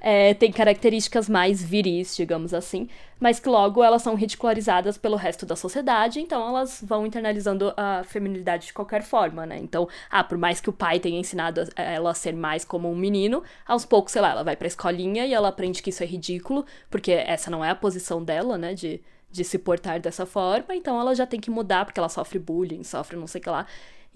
É, tem características mais viris, digamos assim, mas que logo elas são ridicularizadas pelo resto da sociedade, então elas vão internalizando a feminilidade de qualquer forma, né? Então, ah, por mais que o pai tenha ensinado ela a ser mais como um menino, aos poucos, sei lá, ela vai pra escolinha e ela aprende que isso é ridículo, porque essa não é a posição dela, né? De, de se portar dessa forma, então ela já tem que mudar, porque ela sofre bullying, sofre não sei o que lá.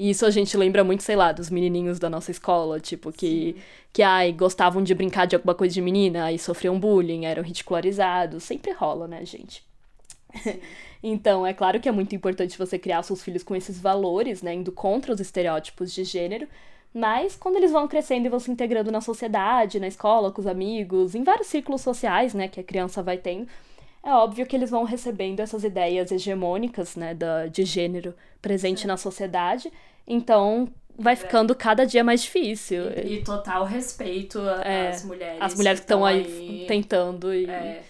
E isso a gente lembra muito, sei lá, dos menininhos da nossa escola, tipo, que, que ai, gostavam de brincar de alguma coisa de menina, aí sofriam bullying, eram ridicularizados. Sempre rola, né, gente? então, é claro que é muito importante você criar seus filhos com esses valores, né, indo contra os estereótipos de gênero. Mas quando eles vão crescendo e vão se integrando na sociedade, na escola, com os amigos, em vários círculos sociais, né, que a criança vai tendo, é óbvio que eles vão recebendo essas ideias hegemônicas, né, da, de gênero presente na sociedade. Então, vai ficando cada dia mais difícil. E, e total respeito a- É, às mulheres. As mulheres que estão aí, tentando e é,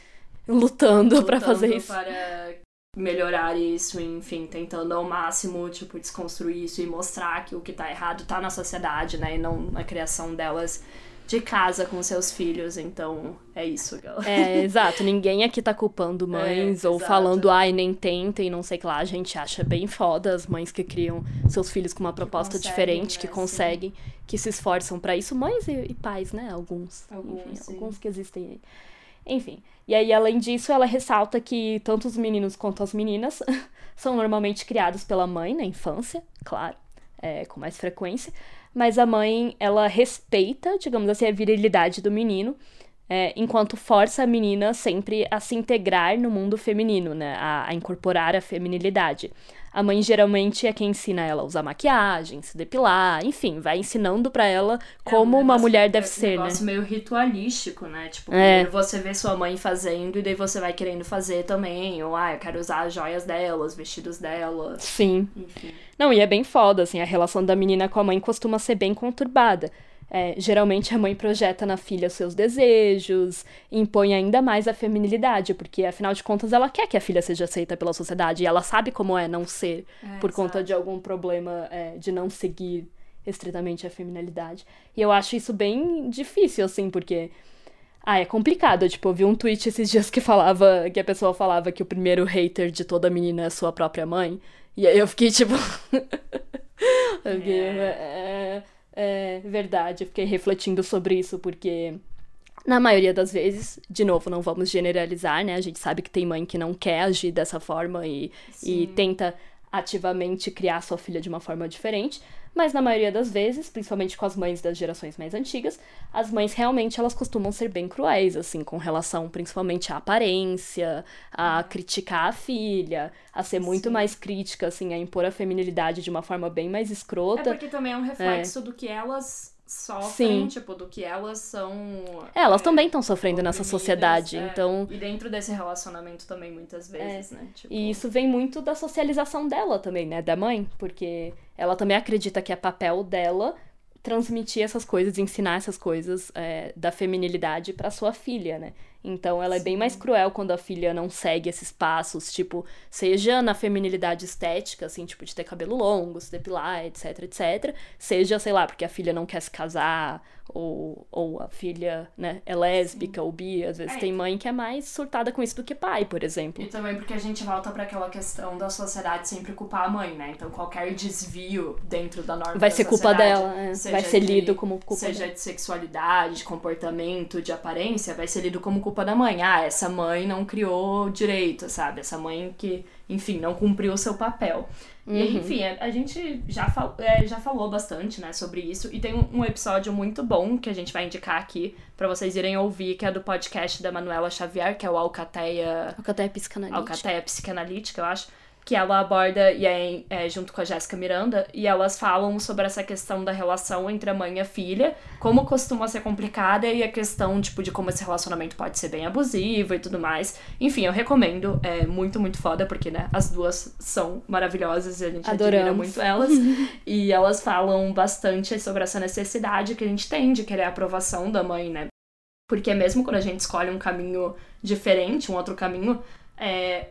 lutando lutando fazer isso. para melhorar isso, enfim, tentando ao máximo, tipo, desconstruir isso e mostrar que o que tá errado tá na sociedade, né? E não na criação delas de casa com seus filhos. Então, é isso, galera. É, exato. Ninguém aqui tá culpando mães É, ou exato. falando, ai, nem tentem, não sei o que lá. A gente acha bem foda as mães que criam seus filhos com uma proposta conseguem, diferente, né, que sim. conseguem, que se esforçam pra isso. Mães e, e pais, né? Alguns. Alguns, Enfim, sim. alguns que existem aí. Enfim. E aí, além disso, ela ressalta que tanto os meninos quanto as meninas são normalmente criados pela mãe na infância, claro, é, com mais frequência. Mas a mãe, ela respeita, digamos assim, a virilidade do menino, é, enquanto força a menina sempre a se integrar no mundo feminino, né? A, a incorporar a feminilidade. A mãe geralmente é quem ensina ela a usar maquiagem, se depilar, enfim, vai ensinando pra ela como um uma negócio- mulher deve é um ser, né? negócio meio ritualístico, né? Tipo, É. você vê sua mãe fazendo e daí você vai querendo fazer também. Ou, ah, eu quero usar as joias dela, os vestidos dela. Sim. Enfim. Não, e é bem foda, assim, a relação da menina com a mãe costuma ser bem conturbada. É, geralmente a mãe projeta na filha seus desejos, impõe ainda mais a feminilidade, porque afinal de contas ela quer que a filha seja aceita pela sociedade e ela sabe como é não ser por conta exato. de algum problema é, de não seguir estritamente a feminilidade. E eu acho isso bem difícil, assim, porque. Ah, é complicado. Tipo, eu vi um tweet esses dias que falava. que a pessoa falava que o primeiro hater de toda menina é sua própria mãe. E aí eu fiquei tipo. eu fiquei, é, é verdade, eu fiquei refletindo sobre isso, porque. Na maioria das vezes, de novo, não vamos generalizar, né? A gente sabe que tem mãe que não quer agir dessa forma e, e tenta ativamente criar sua filha de uma forma diferente, mas na maioria das vezes, principalmente com as mães das gerações mais antigas, as mães realmente elas costumam ser bem cruéis, assim, com relação principalmente à aparência, a criticar a filha, a ser muito Sim. mais crítica, assim, a impor a feminilidade de uma forma bem mais É escrota. porque também é um reflexo do que elas sofrem, Sim. tipo, do que elas são. É, elas é, também estão sofrendo nessa sociedade, é. então... E dentro desse relacionamento também, muitas vezes, né? Tipo, E isso vem muito da socialização dela também, né? Da mãe, porque ela também acredita que é papel dela transmitir essas coisas, ensinar essas coisas é, da feminilidade pra sua filha, né? Então ela é bem mais cruel quando a filha não segue esses passos, tipo, seja na feminilidade estética, assim, tipo, de ter cabelo longo, se depilar, etc, etc. Seja, sei lá, porque a filha não quer se casar, ou, ou a filha, né, é lésbica ou bi. Às vezes É. tem mãe que é mais surtada com isso do que pai, por exemplo. E também porque a gente volta pra aquela questão da sociedade sempre culpar a mãe, né? Então qualquer desvio dentro da norma Vai da ser culpa dela, é. vai ser de- lido como culpa Seja dela. de sexualidade, de comportamento, de aparência, vai ser lido como culpa da mãe. Ah, essa mãe não criou direito, sabe? Essa mãe que, enfim, não cumpriu o seu papel. E Uhum. enfim, a, a gente já, fal, é, já falou bastante, né, sobre isso. E tem um, um episódio muito bom que a gente vai indicar aqui pra vocês irem ouvir, que é do podcast da Manuela Xavier, que é o Alcateia Alcateia psicanalítica. Alcateia Psicanalítica, eu acho, que ela aborda, e é, é junto com a Jéssica Miranda, e elas falam sobre essa questão da relação entre a mãe e a filha, como costuma ser complicada e a questão, tipo, de como esse relacionamento pode ser bem abusivo e tudo mais. Enfim, eu recomendo, é muito, muito foda, porque, né, as duas são maravilhosas e a gente admira Adoramos. muito elas. e elas falam bastante sobre essa necessidade que a gente tem de querer a aprovação da mãe, né? Porque mesmo quando a gente escolhe um caminho diferente, um outro caminho, é,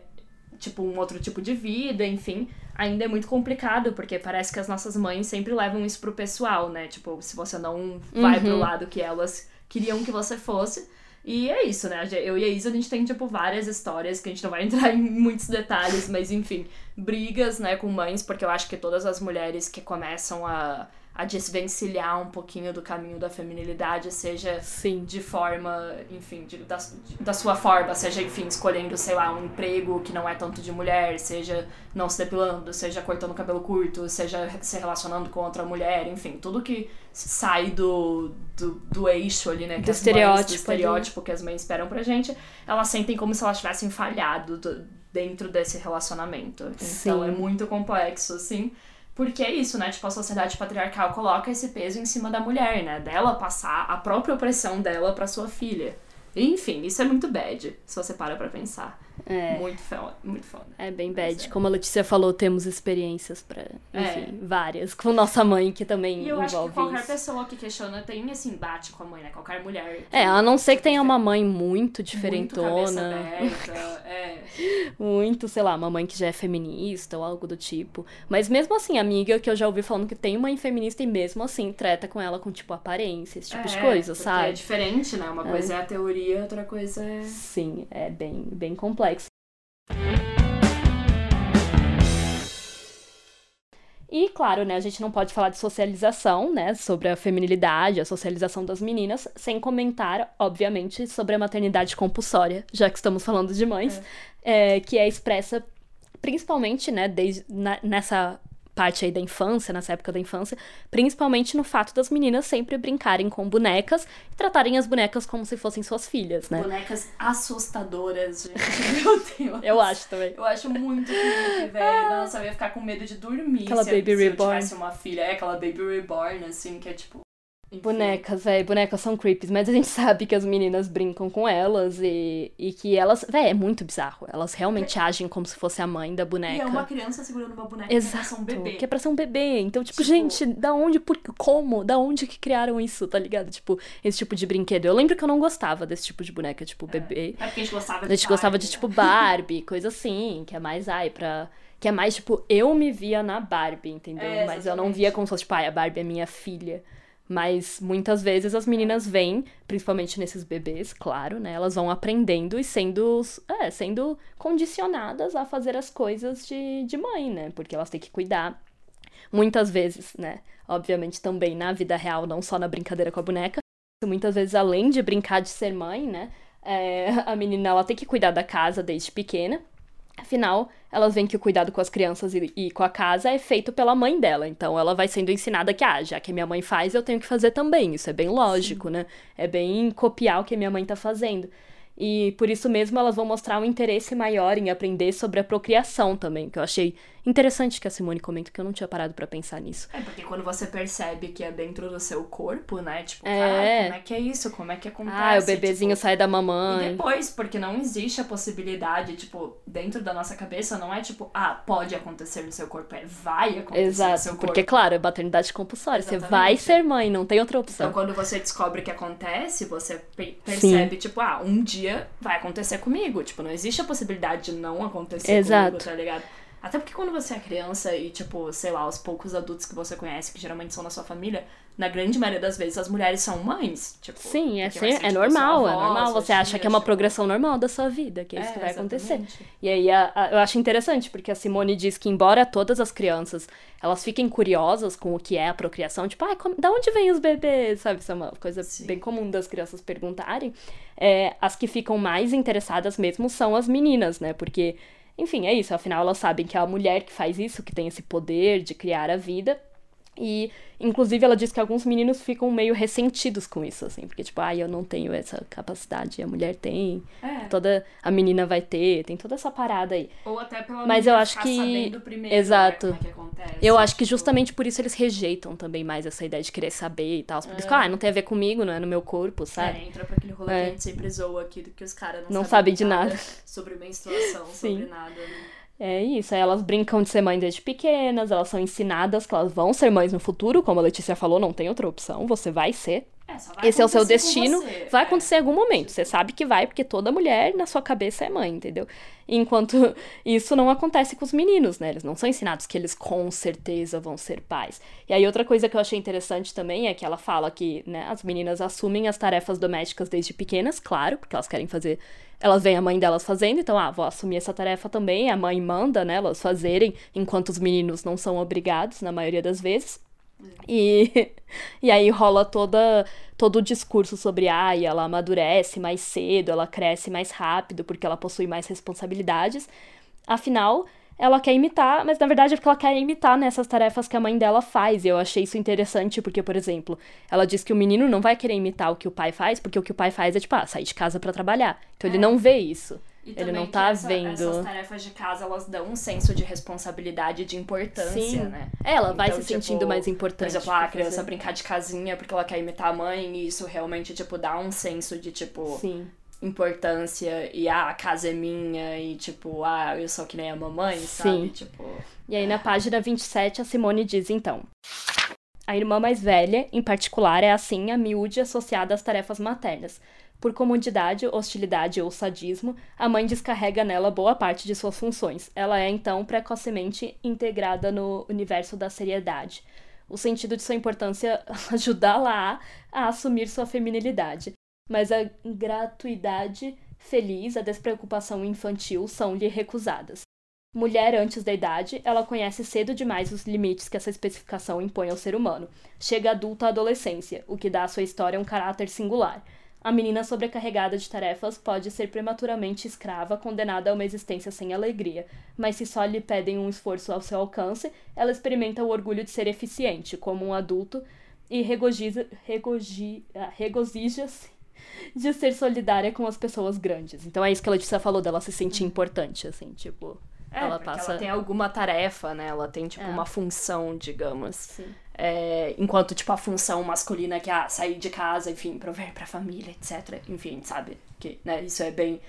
tipo, um outro tipo de vida, enfim, ainda é muito complicado, porque parece que as nossas mães sempre levam isso pro pessoal, né? Tipo, se você não vai pro Uhum. lado que elas queriam que você fosse. E é isso, né? Eu e a Isa, a gente tem, tipo, várias histórias que a gente não vai entrar em muitos detalhes, mas enfim, brigas, né, com mães, porque eu acho que todas as mulheres que começam a, a desvencilhar um pouquinho do caminho da feminilidade, seja Sim. de forma, enfim, de- da, da sua forma, seja, enfim, escolhendo, sei lá, um emprego que não é tanto de mulher, seja não se depilando, seja cortando o cabelo curto, seja se relacionando com outra mulher, enfim, tudo que sai do, do, do eixo ali, né, que Do as mães- estereótipo do ali. estereótipo que as mães esperam pra gente, elas sentem como se elas tivessem falhado do- dentro desse relacionamento. Então Sim. é muito complexo, assim. Porque é isso, né? Tipo, a sociedade patriarcal coloca esse peso em cima da mulher, né? Dela passar a própria opressão dela pra sua filha. Enfim, isso é muito bad, se você para pra pensar. É. Muito foda, muito foda. É bem bad. é. Como a Letícia falou, temos experiências pra. Enfim, várias. Com nossa mãe, que também E eu acho que envolve qualquer isso. pessoa que questiona tem esse embate com a mãe, né? Qualquer mulher. É, a não ser que tenha uma mãe muito Muito diferentona. aberta, é. Muito, sei lá, uma mãe que já é feminista ou algo do tipo. Mas mesmo assim, amiga que eu já ouvi falando que tem mãe feminista e mesmo assim treta com ela com, tipo, aparência, esse tipo de É, coisa, porque sabe? É diferente, né? Uma coisa é a teoria, outra coisa é. Sim, é bem, bem complexo. E, claro, né, a gente não pode falar de socialização, né, sobre a feminilidade, a socialização das meninas, sem comentar, obviamente, sobre a maternidade compulsória, já que estamos falando de mães, é, que é expressa principalmente, né, desde, na- nessa parte aí da infância, nessa época da infância, principalmente no fato das meninas sempre brincarem com bonecas e tratarem as bonecas como se fossem suas filhas, né? Bonecas assustadoras, gente. Meu Deus. Eu acho também. Eu acho muito creepy, velho. Nossa, eu ia ficar com medo de dormir Aquela se, eu, Baby se eu Reborn. tivesse uma filha. É aquela Baby Reborn, assim, que é tipo. Enfim. Bonecas, véi, bonecas são creepies, mas a gente sabe que as meninas brincam com elas e, e que elas. Véi, é muito bizarro. Elas realmente agem como se fosse a mãe da boneca. E é uma criança segurando uma boneca que é pra ser Exato, um bebê. que é pra ser um bebê. Então, tipo, Tipo- gente, da onde, por como? Da onde que criaram isso, tá ligado? Tipo, esse tipo de brinquedo. Eu lembro que eu não gostava desse tipo de boneca, tipo, bebê. É porque a gente gostava de A gente gostava de, Barbie, tipo, né? Barbie, coisa assim, que é mais, ai, pra. Que é mais, tipo, eu me via na Barbie, entendeu? É, Mas eu não via como se fosse, tipo, ai, a Barbie é minha filha. Mas muitas vezes as meninas vêm, principalmente nesses bebês, claro, né? Elas vão aprendendo e sendo, é, sendo condicionadas a fazer as coisas de, de mãe, né? Porque elas têm que cuidar. Muitas vezes, né? Obviamente também na vida real, não só na brincadeira com a boneca. Muitas vezes, além de brincar de ser mãe, né? é, a menina ela tem que cuidar da casa desde pequena. Afinal, elas veem que o cuidado com as crianças e, e, com a casa é feito pela mãe dela. Então, ela vai sendo ensinada que, ah, já que minha mãe faz, eu tenho que fazer também. Isso é bem lógico, Sim. né? É bem copiar o que minha mãe tá fazendo. E por isso mesmo elas vão mostrar um interesse maior em aprender sobre a procriação também, que eu achei interessante que a Simone comenta, que eu não tinha parado para pensar nisso. É, porque quando você percebe que é dentro do seu corpo, né? Tipo, é. como é que é isso? Como é que acontece? Ah, o bebezinho tipo... sai da mamãe. E depois, porque não existe a possibilidade, tipo, dentro da nossa cabeça, não é tipo, ah, pode acontecer no seu corpo, é vai acontecer Exato, no seu corpo. porque, claro, é maternidade compulsória, Exatamente. você vai ser mãe, não tem outra opção. Então, quando você descobre que acontece, você percebe, Sim. tipo, ah, um dia vai acontecer comigo. Tipo, não existe a possibilidade de não acontecer Exato. comigo, tá ligado? Até porque quando você é criança e, tipo, sei lá, os poucos adultos que você conhece, que geralmente são na sua família, na grande maioria das vezes as mulheres são mães. Tipo, Sim, é, ser, é tipo, normal, é normal. Você acha que é uma tipo... progressão normal da sua vida, que é, é isso que vai exatamente. acontecer. E aí a, a, eu acho interessante, porque a Simone diz que, embora todas as crianças elas fiquem curiosas com o que é a procriação, tipo, ah, como, da onde vêm os bebês? Sabe? Isso é uma coisa Sim. bem comum das crianças perguntarem. É, as que ficam mais interessadas mesmo são as meninas, né? Porque enfim, é isso. Afinal, elas sabem que é a mulher que faz isso, que tem esse poder de criar a vida. E, inclusive, ela diz que alguns meninos ficam meio ressentidos com isso, assim, porque, tipo, ah, eu não tenho essa capacidade, a mulher tem, é. toda a menina vai ter, tem toda essa parada aí. Ou até pela Mas eu acho que primeiro, exato. Né, é que acontece, eu acho que tipo justamente por isso eles rejeitam também mais essa ideia de querer saber e tal. Porque, é. ah, não tem a ver comigo, não é no meu corpo, sabe? É, entra pra aquele rolê é. que a gente sempre zoa aqui, que os caras não, não sabem de nada. Sobre menstruação, sobre nada, né? É isso, aí elas brincam de ser mãe desde pequenas, elas são ensinadas que elas vão ser mães no futuro, como a Letícia falou, não tem outra opção, você vai ser. É, Esse é o seu destino, vai acontecer em algum momento. Você sabe que vai, porque toda mulher na sua cabeça é mãe, entendeu? Enquanto isso não acontece com os meninos, né? Eles não são ensinados que eles com certeza vão ser pais. E aí outra coisa que eu achei interessante também é que ela fala que, né, as meninas assumem as tarefas domésticas desde pequenas, claro, porque elas querem fazer elas veem a mãe delas fazendo, então, ah, vou assumir essa tarefa também. A mãe manda, né, elas fazerem, enquanto os meninos não são obrigados, na maioria das vezes. E, e aí rola toda, todo o discurso sobre, ah, ela amadurece mais cedo, ela cresce mais rápido porque ela possui mais responsabilidades. Afinal, ela quer imitar, mas na verdade é porque ela quer imitar nessas tarefas que a mãe dela faz. E eu achei isso interessante porque, por exemplo, ela diz que o menino não vai querer imitar o que o pai faz, porque o que o pai faz é tipo, ah, sair de casa para trabalhar. Então é. ele não vê isso. E ele não tá essa, vendo. Essas tarefas de casa, elas dão um senso de responsabilidade e de importância, Sim. né? É, ela vai então, se tipo, sentindo mais importante. Por exemplo, a criança fazer. brincar de casinha porque ela quer imitar a mãe, e isso realmente, tipo, dá um senso de, tipo, Sim importância e ah, a casa é minha e tipo, ah, eu sou que nem a mamãe, sabe? Sim. Tipo. E aí na página 27 a Simone diz então: A irmã mais velha, em particular, é assim a miúde associada às tarefas maternas. Por comodidade, hostilidade ou sadismo, a mãe descarrega nela boa parte de suas funções. Ela é então precocemente integrada no universo da seriedade. O sentido de sua importância ajudá-la a assumir sua feminilidade mas a gratuidade feliz, a despreocupação infantil são-lhe recusadas. Mulher antes da idade, ela conhece cedo demais os limites que essa especificação impõe ao ser humano. Chega adulta à adolescência, o que dá à sua história um caráter singular. A menina sobrecarregada de tarefas pode ser prematuramente escrava, condenada a uma existência sem alegria, mas se só lhe pedem um esforço ao seu alcance, ela experimenta o orgulho de ser eficiente, como um adulto, e regozija-se de ser solidária com as pessoas grandes. Então é isso que a Letícia falou dela se sentir importante, assim, tipo. É, ela passa. Ela tem alguma tarefa, né? Ela tem, tipo, é. uma função, digamos. Sim. É, enquanto, tipo, a função masculina que é ah, sair de casa, enfim, prover pra família, etc. Enfim, sabe? Que, né, isso é bem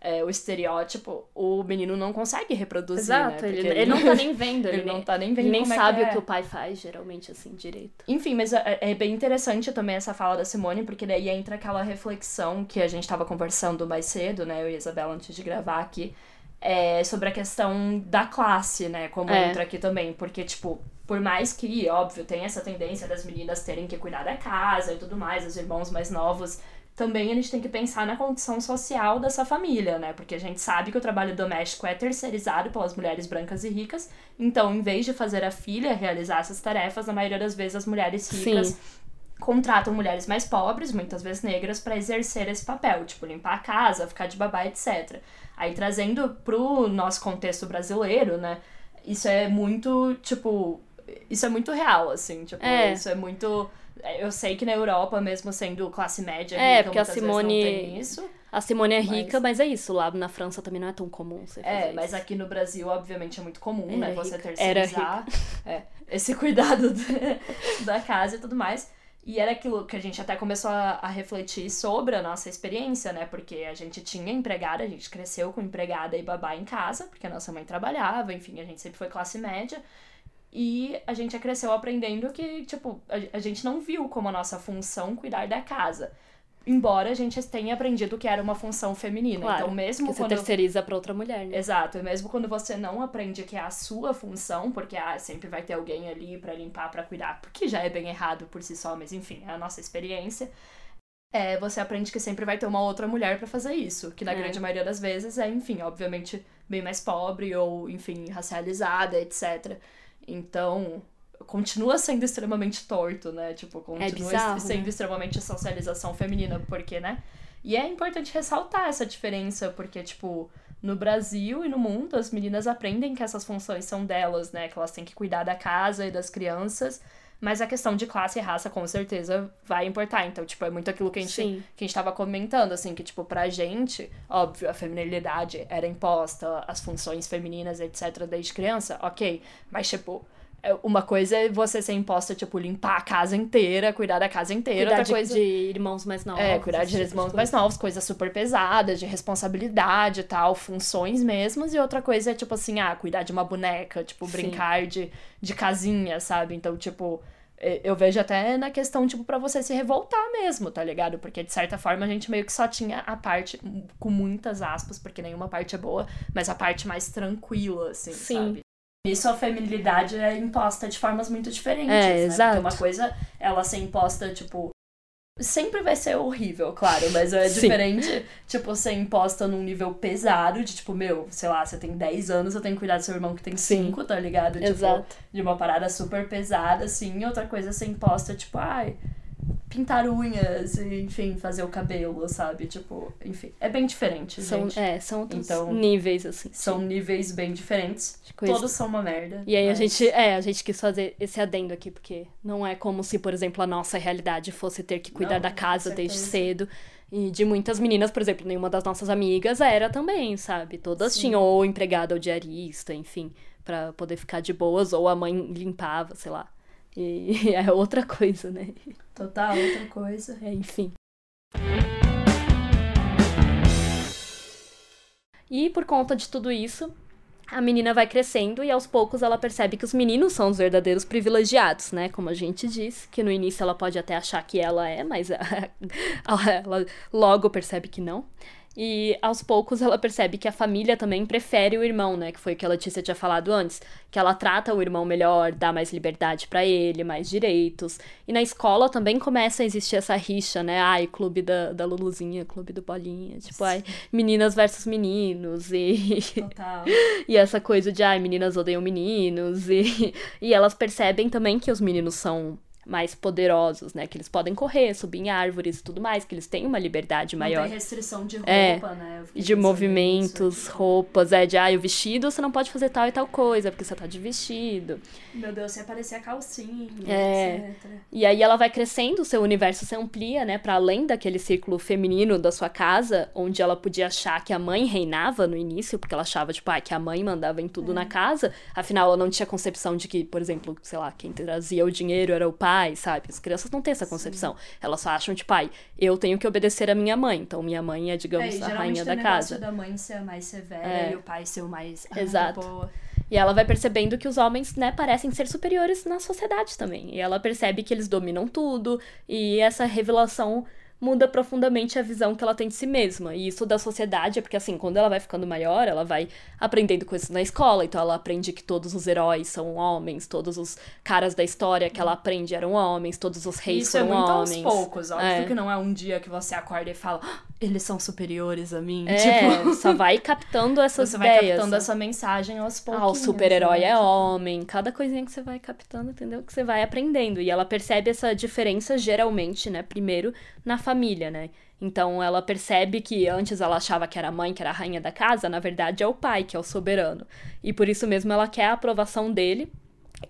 é, o estereótipo, o menino não consegue reproduzir, Exato, né? ele, ele, não tá nem vendo. ele, ele não tá nem vendo Ele nem sabe é o que o pai faz, geralmente, assim, direito. Enfim, mas é, é, bem interessante também essa fala da Simone, porque daí entra aquela reflexão que a gente tava conversando mais cedo, né? Eu e a Isabela, antes de gravar aqui, é, sobre a questão da classe, né? Como é. entra aqui também. Porque, tipo, por mais que, óbvio, tem essa tendência das meninas terem que cuidar da casa e tudo mais, os irmãos mais novos também a gente tem que pensar na condição social dessa família, né? Porque a gente sabe que o trabalho doméstico é terceirizado pelas mulheres brancas e ricas. Então, em vez de fazer a filha realizar essas tarefas, na maioria das vezes as mulheres ricas Sim. contratam mulheres mais pobres, muitas vezes negras, para exercer esse papel, tipo limpar a casa, ficar de babá, etc. Aí trazendo pro nosso contexto brasileiro, né? Isso é muito, tipo, isso é muito real, assim, tipo, É. isso é muito eu sei que na Europa, mesmo sendo classe média, É, rica, porque a Simone- não tem isso. A Simone é Mas- rica, mas é isso. Lá na França também não é tão comum você fazer É, mas isso. aqui no Brasil, obviamente, é muito comum, né? Era Você rica. terceirizar é, esse cuidado da casa e tudo mais. E era aquilo que a gente até começou a, a refletir sobre a nossa experiência, né? Porque a gente tinha empregada, a gente cresceu com empregada e babá em casa, porque a nossa mãe trabalhava, enfim, a gente sempre foi classe média. E a gente cresceu aprendendo que, tipo, a, a gente não viu como a nossa função cuidar da casa. Embora a gente tenha aprendido que era uma função feminina. Claro, então, mesmo que você quando. terceiriza pra outra mulher, né? Exato, e mesmo quando você não aprende que é a sua função, porque ah, sempre vai ter alguém ali pra limpar, pra cuidar, porque já é bem errado por si só, mas enfim, é a nossa experiência. É, você aprende que sempre vai ter uma outra mulher pra fazer isso, que na É. grande maioria das vezes é, enfim, obviamente bem mais pobre ou, enfim, racializada, etc. Então, continua sendo extremamente torto, né? Tipo, continua É bizarro, sendo né? extremamente socialização feminina, porque, né? E é importante ressaltar essa diferença, porque, tipo, no Brasil e no mundo, as meninas aprendem que essas funções são delas, né? Que elas têm que cuidar da casa e das crianças. Mas a questão de classe e raça, com certeza, vai importar. Então, tipo, é muito aquilo que a gente, Sim. que a gente tava comentando, assim, que, tipo, pra gente, óbvio, a feminilidade era imposta, as funções femininas, etc., desde criança, ok. Mas, tipo, é- uma coisa é você ser imposta, tipo, limpar a casa inteira, cuidar da casa inteira. Cuidar outra de, coisa... de irmãos mais novos. É, cuidar de tipo irmãos coisa. mais novos, coisas super pesadas, de responsabilidade e tal, funções mesmas. E outra coisa é, tipo assim, ah, cuidar de uma boneca, tipo, Sim. brincar de, de casinha, sabe? Então, tipo, e- eu vejo até na questão, tipo, pra você se revoltar mesmo, tá ligado? Porque, de certa forma, a gente meio que só tinha a parte, com muitas aspas, porque nenhuma parte é boa, mas a parte mais tranquila, assim, Sim. sabe? Isso a feminilidade é imposta de formas muito diferentes, É, né? exato. Porque uma coisa, ela ser imposta, tipo, sempre vai ser horrível, claro, mas é Sim. diferente, tipo, ser imposta num nível pesado, de tipo, meu, sei lá, você tem 10 anos, eu tenho que cuidar do seu irmão que tem Sim. 5, tá ligado? Tipo, Exato. de uma parada super pesada, assim, e outra coisa é ser imposta, tipo, ai, pintar unhas, e, enfim, fazer o cabelo, sabe? Tipo, enfim, é bem diferente, São, gente. é, são outros Então, níveis, assim. São níveis bem diferentes. coisa. Todos são uma merda. E aí a mas- gente, é, a gente quis fazer esse adendo aqui, porque não é como se, por exemplo, a nossa realidade fosse ter que cuidar Não, da casa desde cedo. E de muitas meninas, por exemplo, nenhuma das nossas amigas era também, sabe? Todas Sim. tinham ou empregada ou diarista, enfim, pra poder ficar de boas, ou a mãe limpava, sei lá. E é outra coisa, né? Total, outra coisa. É, enfim. E por conta de tudo isso, a menina vai crescendo e aos poucos ela percebe que os meninos são os verdadeiros privilegiados, né? Como a gente disse, que no início ela pode até achar que ela é, mas ela logo percebe que não. E aos poucos ela percebe que a família também prefere o irmão, né? Que foi o que a Letícia tinha falado antes. Que ela trata o irmão melhor, dá mais liberdade pra ele, mais direitos. E na escola também começa a existir essa rixa, né? Ai, clube da, da Luluzinha, clube do Bolinha. Tipo, ai, meninas versus meninos. E, Total. e essa coisa de, ai, meninas odeiam meninos. E, e elas percebem também que os meninos são mais poderosos, né? Que eles podem correr, subir em árvores e tudo mais, que eles têm uma liberdade Não maior. tem restrição de roupa, É, né? De movimentos, tipo, roupas, é de, ah, o vestido você não pode fazer tal e tal coisa, porque você tá de vestido. Meu Deus, se aparecer a calcinha, É. etc. E aí ela vai crescendo, o seu universo se amplia, né, para além daquele círculo feminino da sua casa, onde ela podia achar que a mãe reinava no início, porque ela achava, tipo, ah, que a mãe mandava em tudo É. na casa. Afinal, ela não tinha concepção de que, por exemplo, sei lá, quem trazia o dinheiro era o pai, sabe? As crianças não têm essa concepção. Elas só acham, tipo, pai, eu tenho que obedecer a minha mãe. Então, minha mãe é, É, digamos, e a rainha da casa. da mãe ser a mais severa É. e o pai ser o mais. Exato. boa. E ela vai percebendo que os homens, né, parecem ser superiores na sociedade também. E ela percebe que eles dominam tudo, e essa revelação muda profundamente a visão que ela tem de si mesma. E isso da sociedade é porque, assim, quando ela vai ficando maior, ela vai aprendendo coisas na escola. Então, ela aprende que todos os heróis são homens, todos os caras da história que ela aprende eram homens, todos os reis Isso é foram muito homens. aos poucos. Óbvio É. que não é um dia que você acorda e fala, "Ah, eles são superiores a mim. É, Tipo, só vai captando essas você vai ideias. captando essa mensagem aos poucos. Ah, o super-herói é homem. Cada coisinha que você vai captando, entendeu? Que você vai aprendendo. E ela percebe essa diferença, geralmente, né? Primeiro, na família, né? Então ela percebe que antes ela achava que era a mãe, que era a rainha da casa, na verdade é o pai, que é o soberano. E por isso mesmo ela quer a aprovação dele.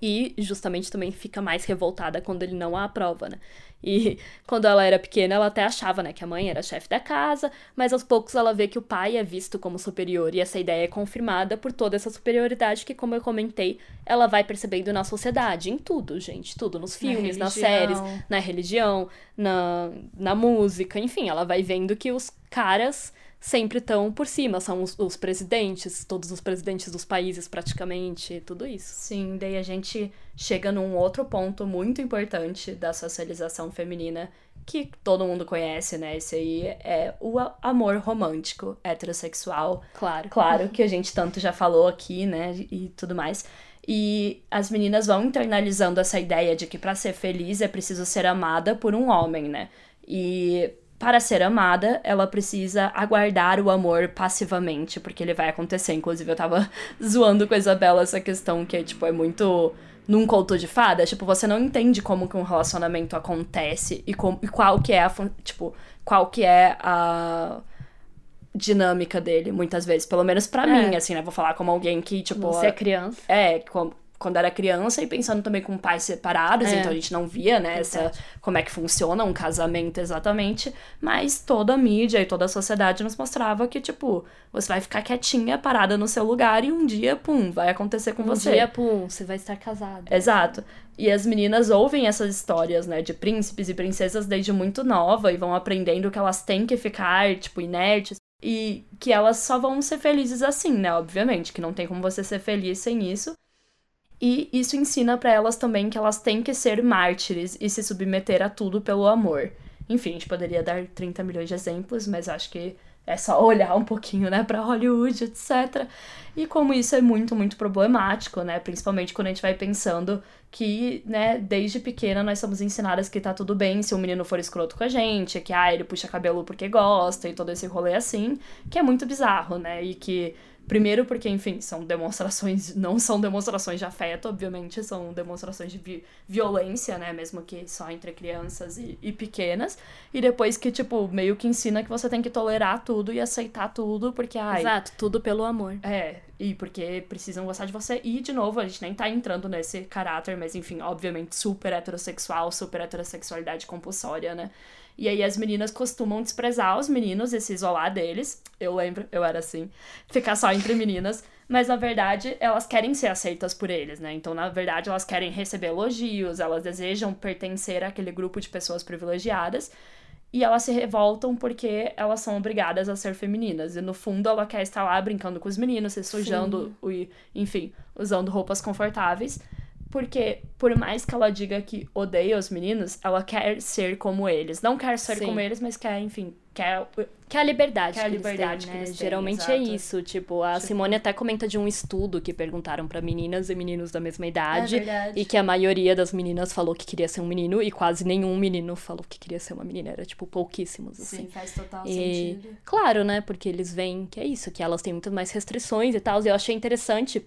E justamente também fica mais revoltada quando ele não a aprova, né? E quando ela era pequena, ela até achava, né, que a mãe era chefe da casa, mas aos poucos ela vê que o pai é visto como superior, e essa ideia é confirmada por toda essa superioridade que, como eu comentei, ela vai percebendo na sociedade, em tudo, gente, tudo, nos filmes, nas séries, na religião, na, na música, enfim, ela vai vendo que os caras sempre estão por cima, são os, os presidentes, todos os presidentes dos países praticamente, tudo isso. Sim, daí a gente chega num outro ponto muito importante da socialização feminina que todo mundo conhece, né? Esse aí é o amor romântico, heterossexual. Claro. Claro que a gente tanto já falou aqui, né? E tudo mais. E as meninas vão internalizando essa ideia de que pra ser feliz é preciso ser amada por um homem, né? E para ser amada, ela precisa aguardar o amor passivamente, porque ele vai acontecer. Inclusive, eu tava zoando com a Isabela essa questão que, tipo, é muito num conto de fada, tipo, você não entende como que um relacionamento acontece e, com, e qual que é a, tipo, qual que é a dinâmica dele, muitas vezes, pelo menos pra mim, assim, né? Vou falar como alguém que, tipo, Você é criança. é, com- quando era criança e pensando também com pais separados, É. então a gente não via, né, essa, como é que funciona um casamento exatamente, mas toda a mídia e toda a sociedade nos mostrava que, tipo, você vai ficar quietinha, parada no seu lugar e um dia, pum, vai acontecer com Um você. dia, pum, você vai estar casado. Exato. E as meninas ouvem essas histórias, né, de príncipes e princesas desde muito nova e vão aprendendo que elas têm que ficar, tipo, inertes e que elas só vão ser felizes assim, né, obviamente, que não tem como você ser feliz sem isso. E isso ensina pra elas também que elas têm que ser mártires e se submeter a tudo pelo amor. Enfim, a gente poderia dar 30 milhões de exemplos, mas acho que é só olhar um pouquinho, né, pra Hollywood, etc. E como isso é muito, muito problemático, né, principalmente quando a gente vai pensando que, né, desde pequena nós somos ensinadas que tá tudo bem se um menino for escroto com a gente, que, ah, ele puxa cabelo porque gosta e todo esse rolê assim, que é muito bizarro, né, e que Primeiro porque, enfim, são demonstrações, não são demonstrações de afeto, obviamente, são demonstrações de vi- violência, né, mesmo que só entre crianças e, e pequenas. E depois que, tipo, meio que ensina que você tem que tolerar tudo e aceitar tudo, porque, ai, Exato, tudo pelo amor. é, e porque precisam gostar de você. E, de novo, a gente nem tá entrando nesse caráter, mas enfim, obviamente, super heterossexual, super heterossexualidade compulsória, né? E aí as meninas costumam desprezar os meninos e se isolar deles. Eu lembro, eu era assim, ficar só entre meninas. Mas na verdade, elas querem ser aceitas por eles, né? Então, na verdade, elas querem receber elogios, elas desejam pertencer àquele grupo de pessoas privilegiadas. E elas se revoltam porque elas são obrigadas a ser femininas. E no fundo ela quer estar lá brincando com os meninos, se sujando, e, enfim, usando roupas confortáveis. Porque, por mais que ela diga que odeia os meninos, ela quer ser como eles. Não quer ser Sim. como eles, mas quer, enfim, quer. Que é a liberdade Que é a que eles liberdade têm, que né? eles têm, Geralmente é isso. Tipo, a Simone até comenta de um estudo que perguntaram pra meninas e meninos da mesma idade. verdade. e que a maioria das meninas falou que queria ser um menino e quase nenhum menino falou que queria ser uma menina. Era, tipo, pouquíssimos, assim. faz total E, claro, né? Porque eles veem que é isso, que elas têm muito mais restrições e tal. E eu achei interessante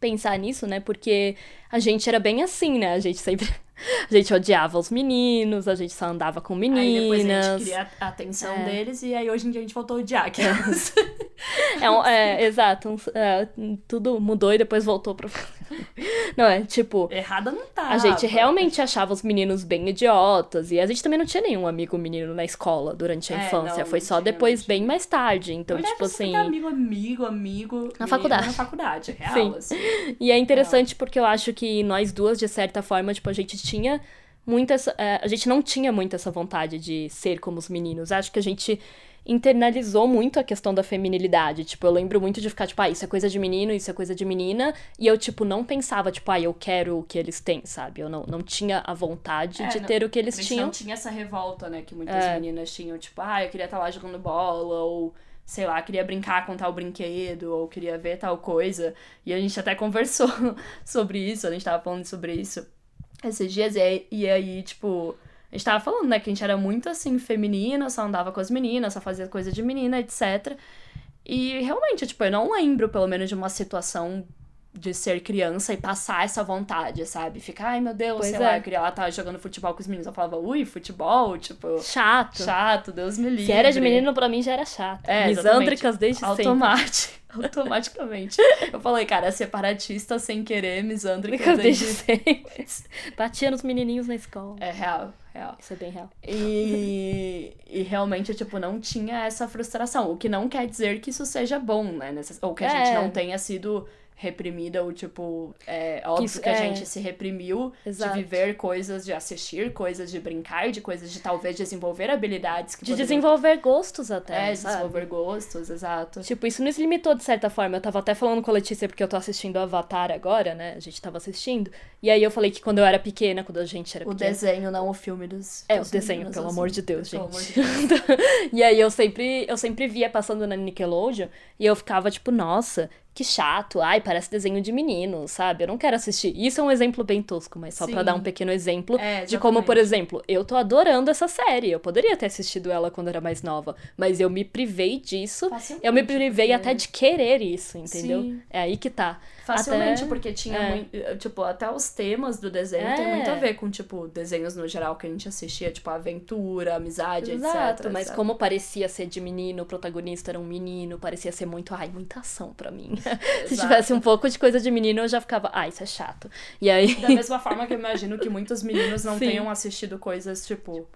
pensar nisso, né? Porque a gente era bem assim, né? A gente sempre. A gente odiava os meninos, a gente só andava com meninas. Aí depois a gente queria a atenção É. deles e aí hoje em dia a gente voltou a odiar aquelas. É, um- é, exato. um- é, tudo mudou e depois voltou pro. Não, é tipo. Errada não tá. A gente realmente achava os meninos bem idiotas. E a gente também não tinha nenhum amigo menino na escola durante a É, infância. não, Foi só tinha, depois, bem mais tarde. Então, Na verdade, tipo assim. amigo, amigo, amigo. menino faculdade. Na faculdade, real, Sim. assim. E é interessante porque eu acho que nós duas, de certa forma, tipo, a gente tinha muita. essa- é, a gente não tinha muito essa vontade de ser como os meninos. Acho que a gente internalizou muito a questão da feminilidade. Tipo, eu lembro muito de ficar, tipo, ah, isso é coisa de menino, isso é coisa de menina. E eu, tipo, não pensava, tipo, ah, eu quero o que eles têm, sabe? Eu não, não tinha a vontade É, de não- ter o que eles A gente tinham. não tinha essa revolta, né? Que muitas É. meninas tinham, tipo, ah, eu queria estar lá jogando bola, ou sei lá, queria brincar com tal brinquedo, ou queria ver tal coisa. E a gente até conversou sobre isso, a gente tava falando sobre isso esses dias, e e aí tipo. A gente tava falando, né, que a gente era muito assim, feminina, só andava com as meninas, só fazia coisa de menina, etc. E realmente, tipo, eu não lembro, pelo menos, de uma situação de ser criança e passar essa vontade, sabe? Ficar, ai meu Deus, Pois sei é. lá, eu queria lá estar jogando futebol com os meninos. Eu falava, ui, futebol, tipo, Chato. chato, Deus me livre. Se era de menino, pra mim já era chato. É, Misândricas desde sempre. Automático. Automaticamente. Eu falei, cara, separatista sem querer, misândrica Desde desde... sempre. Batia nos menininhos na escola. É real, real. Isso é bem real. E, e realmente, tipo, não tinha essa frustração. O que não quer dizer que isso seja bom, né? Ou que a É. gente não tenha sido reprimida, ou tipo, é óbvio isso- que a é. gente se reprimiu Exato. de viver coisas, de assistir coisas, de brincar, de coisas, de talvez desenvolver habilidades que De poderiam- desenvolver gostos até, É, sabe? desenvolver gostos, exato. Tipo, isso nos limitou de certa forma. Eu tava até falando com a Letícia porque eu tô assistindo Avatar agora, né? A gente tava assistindo. E aí eu falei que quando eu era pequena, quando a gente era O pequena. desenho, não o filme dos. É, o dos desenho, meninos, pelo assim. amor de Deus, Pelo gente. amor de Deus. e aí eu sempre, eu sempre via passando na Nickelodeon e eu ficava tipo, nossa, que chato. Ai, parece desenho de menino, sabe? Eu não quero assistir. Isso é um exemplo bem tosco, mas só pra Sim. dar um pequeno exemplo É, de como, por exemplo, eu tô adorando essa série. Eu poderia ter assistido ela quando era mais nova, mas eu me privei disso. Facilmente, Eu me privei porque- até de querer isso, entendeu? Sim. É aí que tá. Facilmente, Até- porque tinha é. muito. Tipo, até os temas do desenho É. tem muito a ver com, tipo, desenhos no geral que a gente assistia, tipo, aventura, amizade, Exato, etc. mas como parecia ser de menino, o protagonista era um menino, parecia ser muito, ai, muita ação pra mim. Se tivesse um pouco de coisa de menino, eu já ficava, ai, isso é chato. E aí, Da mesma forma que eu imagino que muitos meninos não Sim. tenham assistido coisas, tipo,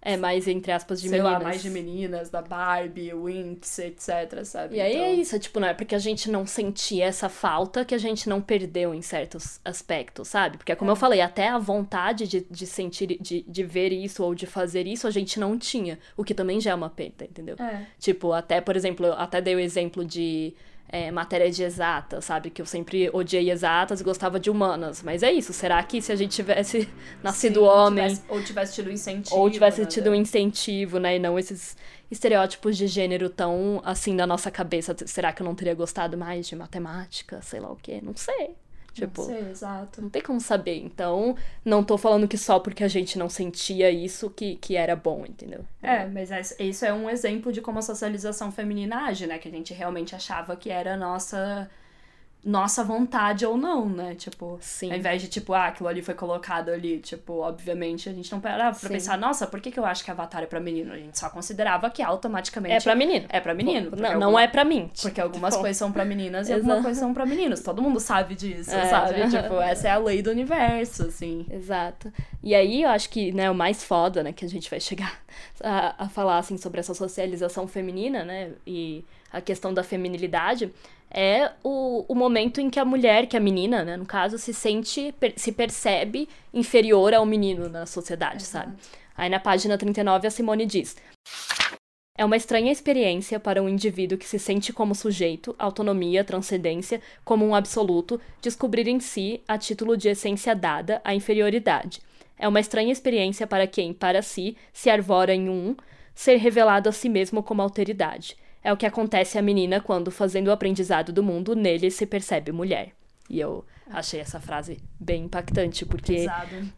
é mais entre aspas de sei meninas. lá, mais de meninas, da Barbie, Winx, etc, sabe? E aí Então, é isso, é tipo, não é porque a gente não sentia essa falta que a gente não perdeu em certos aspectos, sabe? Porque, como eu falei, até a vontade de, de sentir, de, de ver isso ou de fazer isso, a gente não tinha. O que também já é uma pena, entendeu? É. Tipo, até, por exemplo, eu até dei o exemplo de é, matéria de exatas, sabe? Que eu sempre odiei exatas e gostava de humanas. Mas é isso, será que se a gente tivesse nascido Sim, homem tivesse- ou tivesse tido incentivo. ou tivesse né, tido um incentivo, né? E não esses estereótipos de gênero tão assim na nossa cabeça. Será que eu não teria gostado mais de matemática? Sei lá o quê? Não sei. Tipo, exato. não tem como saber. Então, não tô falando que só porque a gente não sentia isso que, que era bom, entendeu? É, mas isso é um exemplo de como a socialização feminina age, né? Que a gente realmente achava que era a nossa nossa vontade ou não, né? Tipo, Sim. ao invés de, tipo, ah, aquilo ali foi colocado ali, tipo, obviamente a gente não parava pra Sim. pensar, nossa, por que, que eu acho que Avatar é pra menino? A gente só considerava que automaticamente É pra menino. é pra menino. Não, não alguma- é pra mim. Porque algumas Tipo, coisas são pra meninas e algumas coisas são pra meninos. Todo mundo sabe disso, É, sabe? já- Tipo, essa é a lei do universo, assim. Exato. E aí eu acho que, né, o mais foda, né, que a gente vai chegar a, a falar, assim, sobre essa socialização feminina, né, e a questão da feminilidade, é o, o momento em que a mulher, que a menina, né, no caso, se sente, per- se percebe inferior ao menino na sociedade, sabe? Aí na página 39 a Simone diz... É uma estranha experiência para um indivíduo que se sente como sujeito, autonomia, transcendência, como um absoluto, descobrir em si, a título de essência dada, a inferioridade. É uma estranha experiência para quem, para si, se arvora em um, ser revelado a si mesmo como alteridade. É o que acontece à menina quando, fazendo o aprendizado do mundo, nele se percebe mulher. E eu achei essa frase bem impactante, porque Pesado.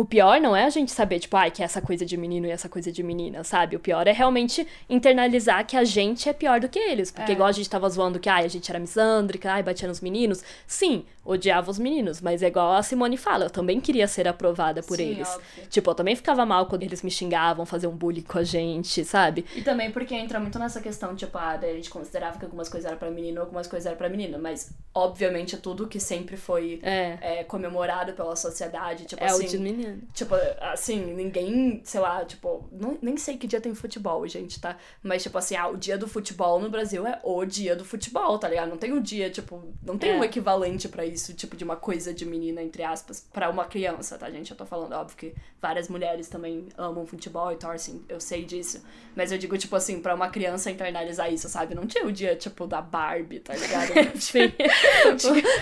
O pior não é a gente saber, tipo, ai, que é essa coisa de menino e essa coisa de menina, sabe? O pior é realmente internalizar que a gente é pior do que eles. Porque É. igual a gente tava zoando que, ai, a gente era misândrica, ai, batia nos meninos. Sim, odiava os meninos, mas é igual a Simone fala, eu também queria ser aprovada por Sim, eles. óbvio. Tipo, eu também ficava mal quando eles me xingavam, faziam bullying com a gente, sabe? E também porque entra muito nessa questão, tipo, ah, daí a gente considerava que algumas coisas eram pra menino, algumas coisas eram pra menina. Mas, obviamente, tudo que sempre foi É. é, comemorado pela sociedade, tipo É assim. o de menino. Tipo, assim, ninguém, sei lá, tipo, não, nem sei que dia tem futebol, gente, tá? Mas, tipo assim, ah, o dia do futebol no Brasil é o dia do futebol, tá ligado? Não tem um dia, tipo, não tem É. um equivalente pra isso, tipo, de uma coisa de menina, entre aspas, pra uma criança, tá, gente? Eu tô falando, óbvio que várias mulheres também amam futebol e torcem, eu sei disso. Mas eu digo, tipo assim, pra uma criança internalizar isso, sabe? Não tinha o dia, tipo, da Barbie, tá ligado? Sim.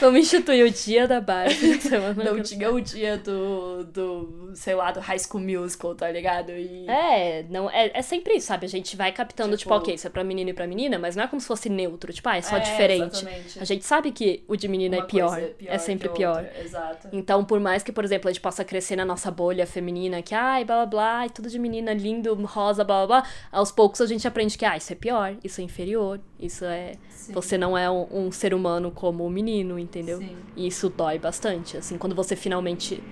Vamos instituir o dia da Barbie. semana Não tinha o dia do, do do, sei lá, do High School Musical, tá ligado? E... É, não, é, é sempre isso, sabe? A gente vai captando, tipo, Tipo- ok, isso é pra menino e pra menina, mas não é como se fosse neutro, tipo, ah, é só É, diferente. exatamente. A gente sabe que o de menina Uma é pior, coisa é sempre que pior. outra, Exato. Então, por mais que, por exemplo, a gente possa crescer na nossa bolha feminina, que ai, blá blá blá, e tudo de menina lindo, rosa, blá blá blá, aos poucos a gente aprende que, ah, isso é pior, isso é inferior, isso é. Sim. Você não é um, um ser humano como o menino, entendeu? Sim. E isso dói bastante, assim, quando você finalmente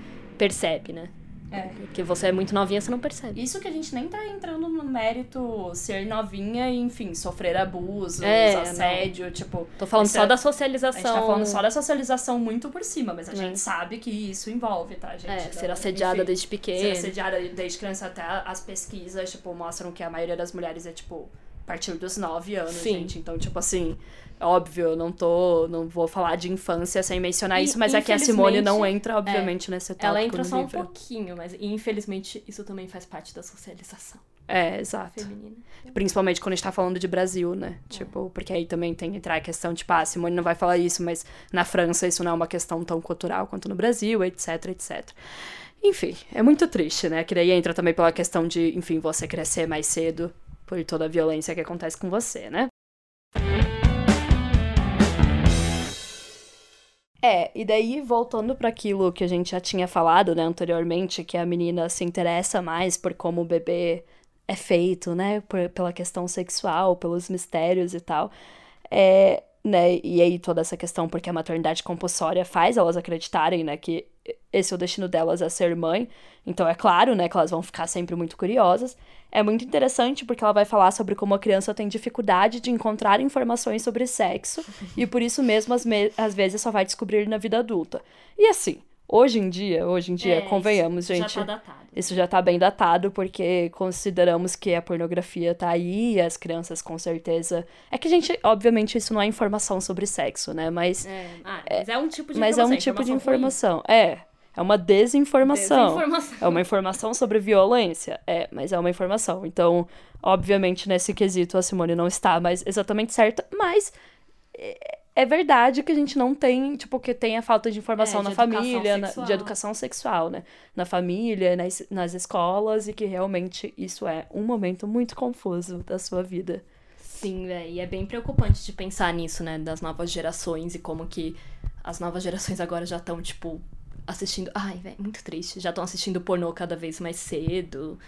percebe, né? É. Porque você é muito novinha, você não percebe. Isso que a gente nem tá entrando no mérito ser novinha e, enfim, sofrer abusos, É, assédio, tipo. Tô falando só é- da A socialização. gente tá falando só da socialização muito por cima, mas a É. gente sabe que isso envolve, tá, gente? É, Então, ser assediada enfim, desde Ser pequeno. assediada desde criança até as pesquisas, tipo, mostram que a maioria das mulheres é, tipo, a partir dos 9 anos, Sim. gente. Então, tipo assim, óbvio, eu não tô. Não vou falar de infância sem mencionar E, isso, mas é que a Simone não entra, obviamente, nesse tópico Ela entra no só um livro. pouquinho, mas infelizmente isso também faz parte da socialização É, exato. feminina. Principalmente quando a gente tá falando de Brasil, né? Tipo, porque aí também tem que entrar a questão, tipo, ah, a Simone não vai falar isso, mas na França isso não é uma questão tão cultural quanto no Brasil, etc, etc. Enfim, é muito triste, né? Que daí entra também pela questão de, enfim, você crescer mais cedo por toda a violência que acontece com você, né? É, e daí voltando para aquilo que a gente já tinha falado, né, anteriormente, que a menina se interessa mais por como o bebê é feito, né, por- pela questão sexual, pelos mistérios e tal. É, né, e aí toda essa questão porque a maternidade compulsória faz elas acreditarem, né, que esse é o destino delas é ser mãe. Então é claro, né, que elas vão ficar sempre muito curiosas. É muito interessante porque ela vai falar sobre como a criança tem dificuldade de encontrar informações sobre sexo e por isso mesmo às, me- às vezes só vai descobrir na vida adulta. E assim, hoje em dia, hoje em dia, É, convenhamos, isso gente. Já tá datado. Isso já tá bem datado, porque consideramos que a pornografia tá aí, e as crianças com certeza. É que a gente, obviamente, isso não é informação sobre sexo, né? Mas É, ah, mas é um tipo de mas é informação. um tipo de ruim. informação. É. É uma desinformação. Desinformação. É uma informação sobre violência. É, mas é uma informação. Então, obviamente, nesse quesito, a Simone não está mais exatamente certa, mas é- é verdade que a gente não tem, tipo, que tem a falta de informação É, na de educação família, na- de educação sexual, né? Na família, nas, nas escolas, e que realmente isso é um momento muito confuso da sua vida. Sim, véi, e é bem preocupante de pensar nisso, né, das novas gerações e como que as novas gerações agora já estão, tipo, assistindo. Ai, velho, muito triste. Já estão assistindo pornô cada vez mais cedo.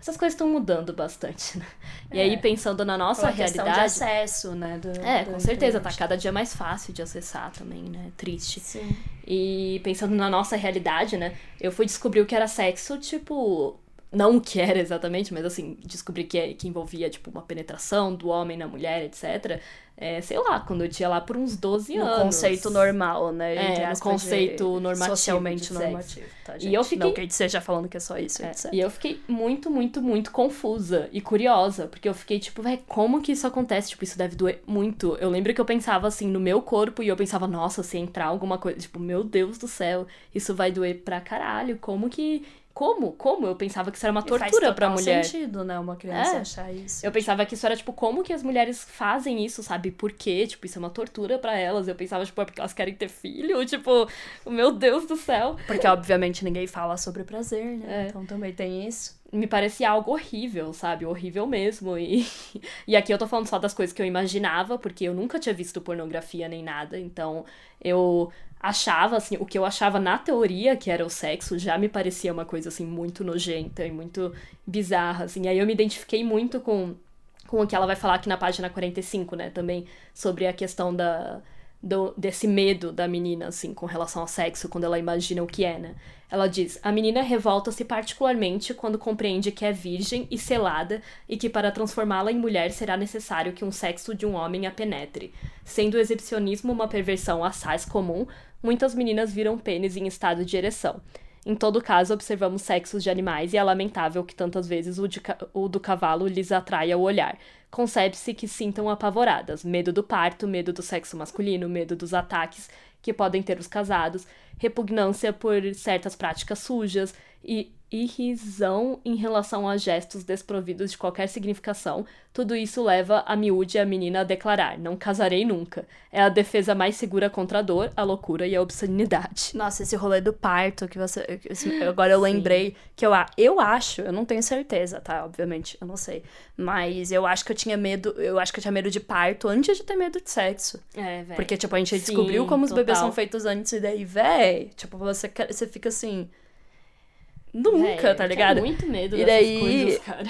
Essas coisas estão mudando bastante, né? E aí, pensando na nossa questão de realidade. acesso, né? do- É, da com certeza, tá internet. cada dia mais fácil de acessar também, né? Triste. Sim. E pensando na nossa realidade, né? Eu fui descobrir o que era sexo, tipo. Não o que era exatamente, mas assim, descobri que, é- que envolvia, tipo, uma penetração do homem na mulher, etc. É, sei lá, quando eu tinha lá por uns 12 No anos. conceito normal, né? É, no conceito normativo Socialmente normativo, tá, E eu fiquei- Não que a gente esteja falando que é só isso, É, etc. E eu fiquei muito, muito, muito confusa e curiosa, porque eu fiquei tipo, véi, como que isso acontece? Tipo, isso deve doer muito. Eu lembro que eu pensava assim no meu corpo e eu pensava, nossa, se entrar alguma coisa, tipo, meu Deus do céu, isso vai doer pra caralho. Como que. Como? Como? Eu pensava que isso era uma faz tortura total mulher. sentido, né? Uma criança É. achar isso. Eu pensava que isso era, tipo, como que as mulheres fazem isso, sabe? Por quê? Tipo, isso é uma tortura pra elas. Eu pensava, tipo, é porque elas querem ter filho? Tipo, meu Deus do céu. Porque, obviamente, ninguém fala sobre prazer, né? É. Então também tem isso. me parecia algo horrível, sabe? Horrível mesmo. E, e aqui eu tô falando só das coisas que eu imaginava, porque eu nunca tinha visto pornografia nem nada. Então eu achava, assim, o que eu achava na teoria que era o sexo já me parecia uma coisa, assim, muito nojenta e muito bizarra, assim. Aí eu me identifiquei muito com, com o que ela vai falar aqui na página 45, né? Também sobre a questão da. Do, desse medo da menina, assim, com relação ao sexo, quando ela imagina o que é, né? Ela diz: A menina revolta-se particularmente quando compreende que é virgem e selada e que para transformá-la em mulher será necessário que um sexo de um homem a penetre. Sendo o exibicionismo uma perversão assaz comum, muitas meninas viram pênis em estado de ereção. Em todo caso, observamos sexos de animais e é lamentável que tantas vezes o, o do cavalo lhes atraia o olhar. Concebe-se que sintam apavoradas, medo do parto, medo do sexo masculino, medo dos ataques que podem ter os casados, repugnância por certas práticas sujas e irrisão em relação a gestos desprovidos de qualquer significação, tudo isso leva a miúde e a menina a declarar: não casarei nunca. É a defesa mais segura contra a dor, a loucura e a obscenidade. Nossa, esse rolê do parto que você. Agora eu lembrei que eu, eu acho, eu não tenho certeza, tá? Obviamente, eu não sei. Mas eu acho que eu tinha medo. Eu acho que eu tinha medo de parto antes de ter medo de sexo. É, velho. Porque, tipo, a gente Sim, descobriu como os bebês total. são feitos antes, e daí, véi, tipo, você, você fica assim. Nunca, É, tá eu ligado? tenho muito medo E daí- coisas, cara.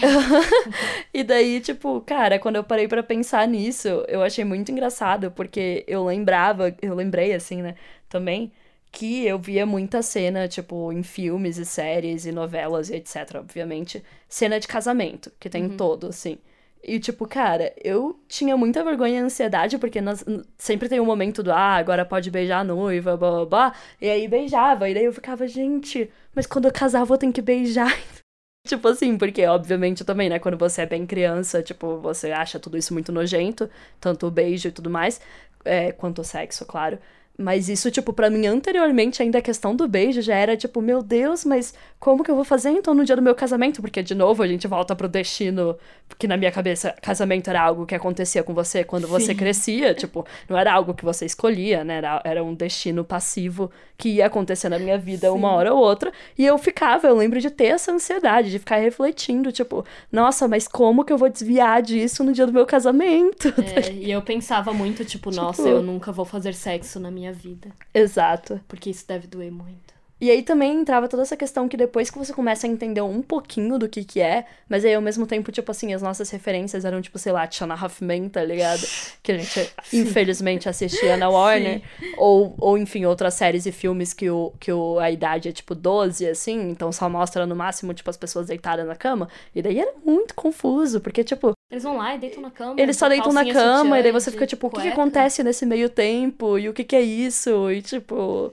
E daí, tipo, cara, quando eu parei pra pensar nisso, eu achei muito engraçado, porque eu lembrava, eu lembrei, assim, né, também, que eu via muita cena, tipo, em filmes e séries e novelas e etc, obviamente, cena de casamento, que tem em todo, assim. E, tipo, cara, eu tinha muita vergonha e ansiedade, porque nós, sempre tem um momento do, ah, agora pode beijar a noiva, blá, blá, blá. E aí beijava, e daí eu ficava, gente, mas quando eu casar eu vou ter que beijar. Tipo assim, porque obviamente também, né, quando você é bem criança, tipo, você acha tudo isso muito nojento, tanto o beijo e tudo mais, é, quanto o sexo, claro. Mas isso, tipo, pra mim, anteriormente, ainda a questão do beijo já era tipo, meu Deus, mas como que eu vou fazer então no dia do meu casamento? Porque, de novo, a gente volta pro destino, porque na minha cabeça, casamento era algo que acontecia com você quando você crescia, tipo, não era algo que você escolhia, né? Era, era um destino passivo que ia acontecer na minha vida uma hora ou outra. E eu ficava, eu lembro de ter essa ansiedade, de ficar refletindo, tipo, nossa, mas como que eu vou desviar disso no dia do meu casamento? É, e eu pensava muito, tipo, nossa, Tipo- eu nunca vou fazer sexo na minha vida. Exato. Porque isso deve doer muito. E aí também entrava toda essa questão que depois que você começa a entender um pouquinho do que que é, mas aí ao mesmo tempo, tipo assim, as nossas referências eram tipo, sei lá, Tiana Huffman, tá ligado? Que a gente infelizmente assistia na Warner. Ou, ou enfim, outras séries e filmes que, o, que o, a idade é tipo 12, assim, então só mostra no máximo, tipo, as pessoas deitadas na cama. E daí era muito confuso, porque, tipo, Eles vão lá e deitam na cama. eles só deitam na cama, e daí você fica tipo, o que, que acontece nesse meio tempo? E o que, que é isso? E tipo.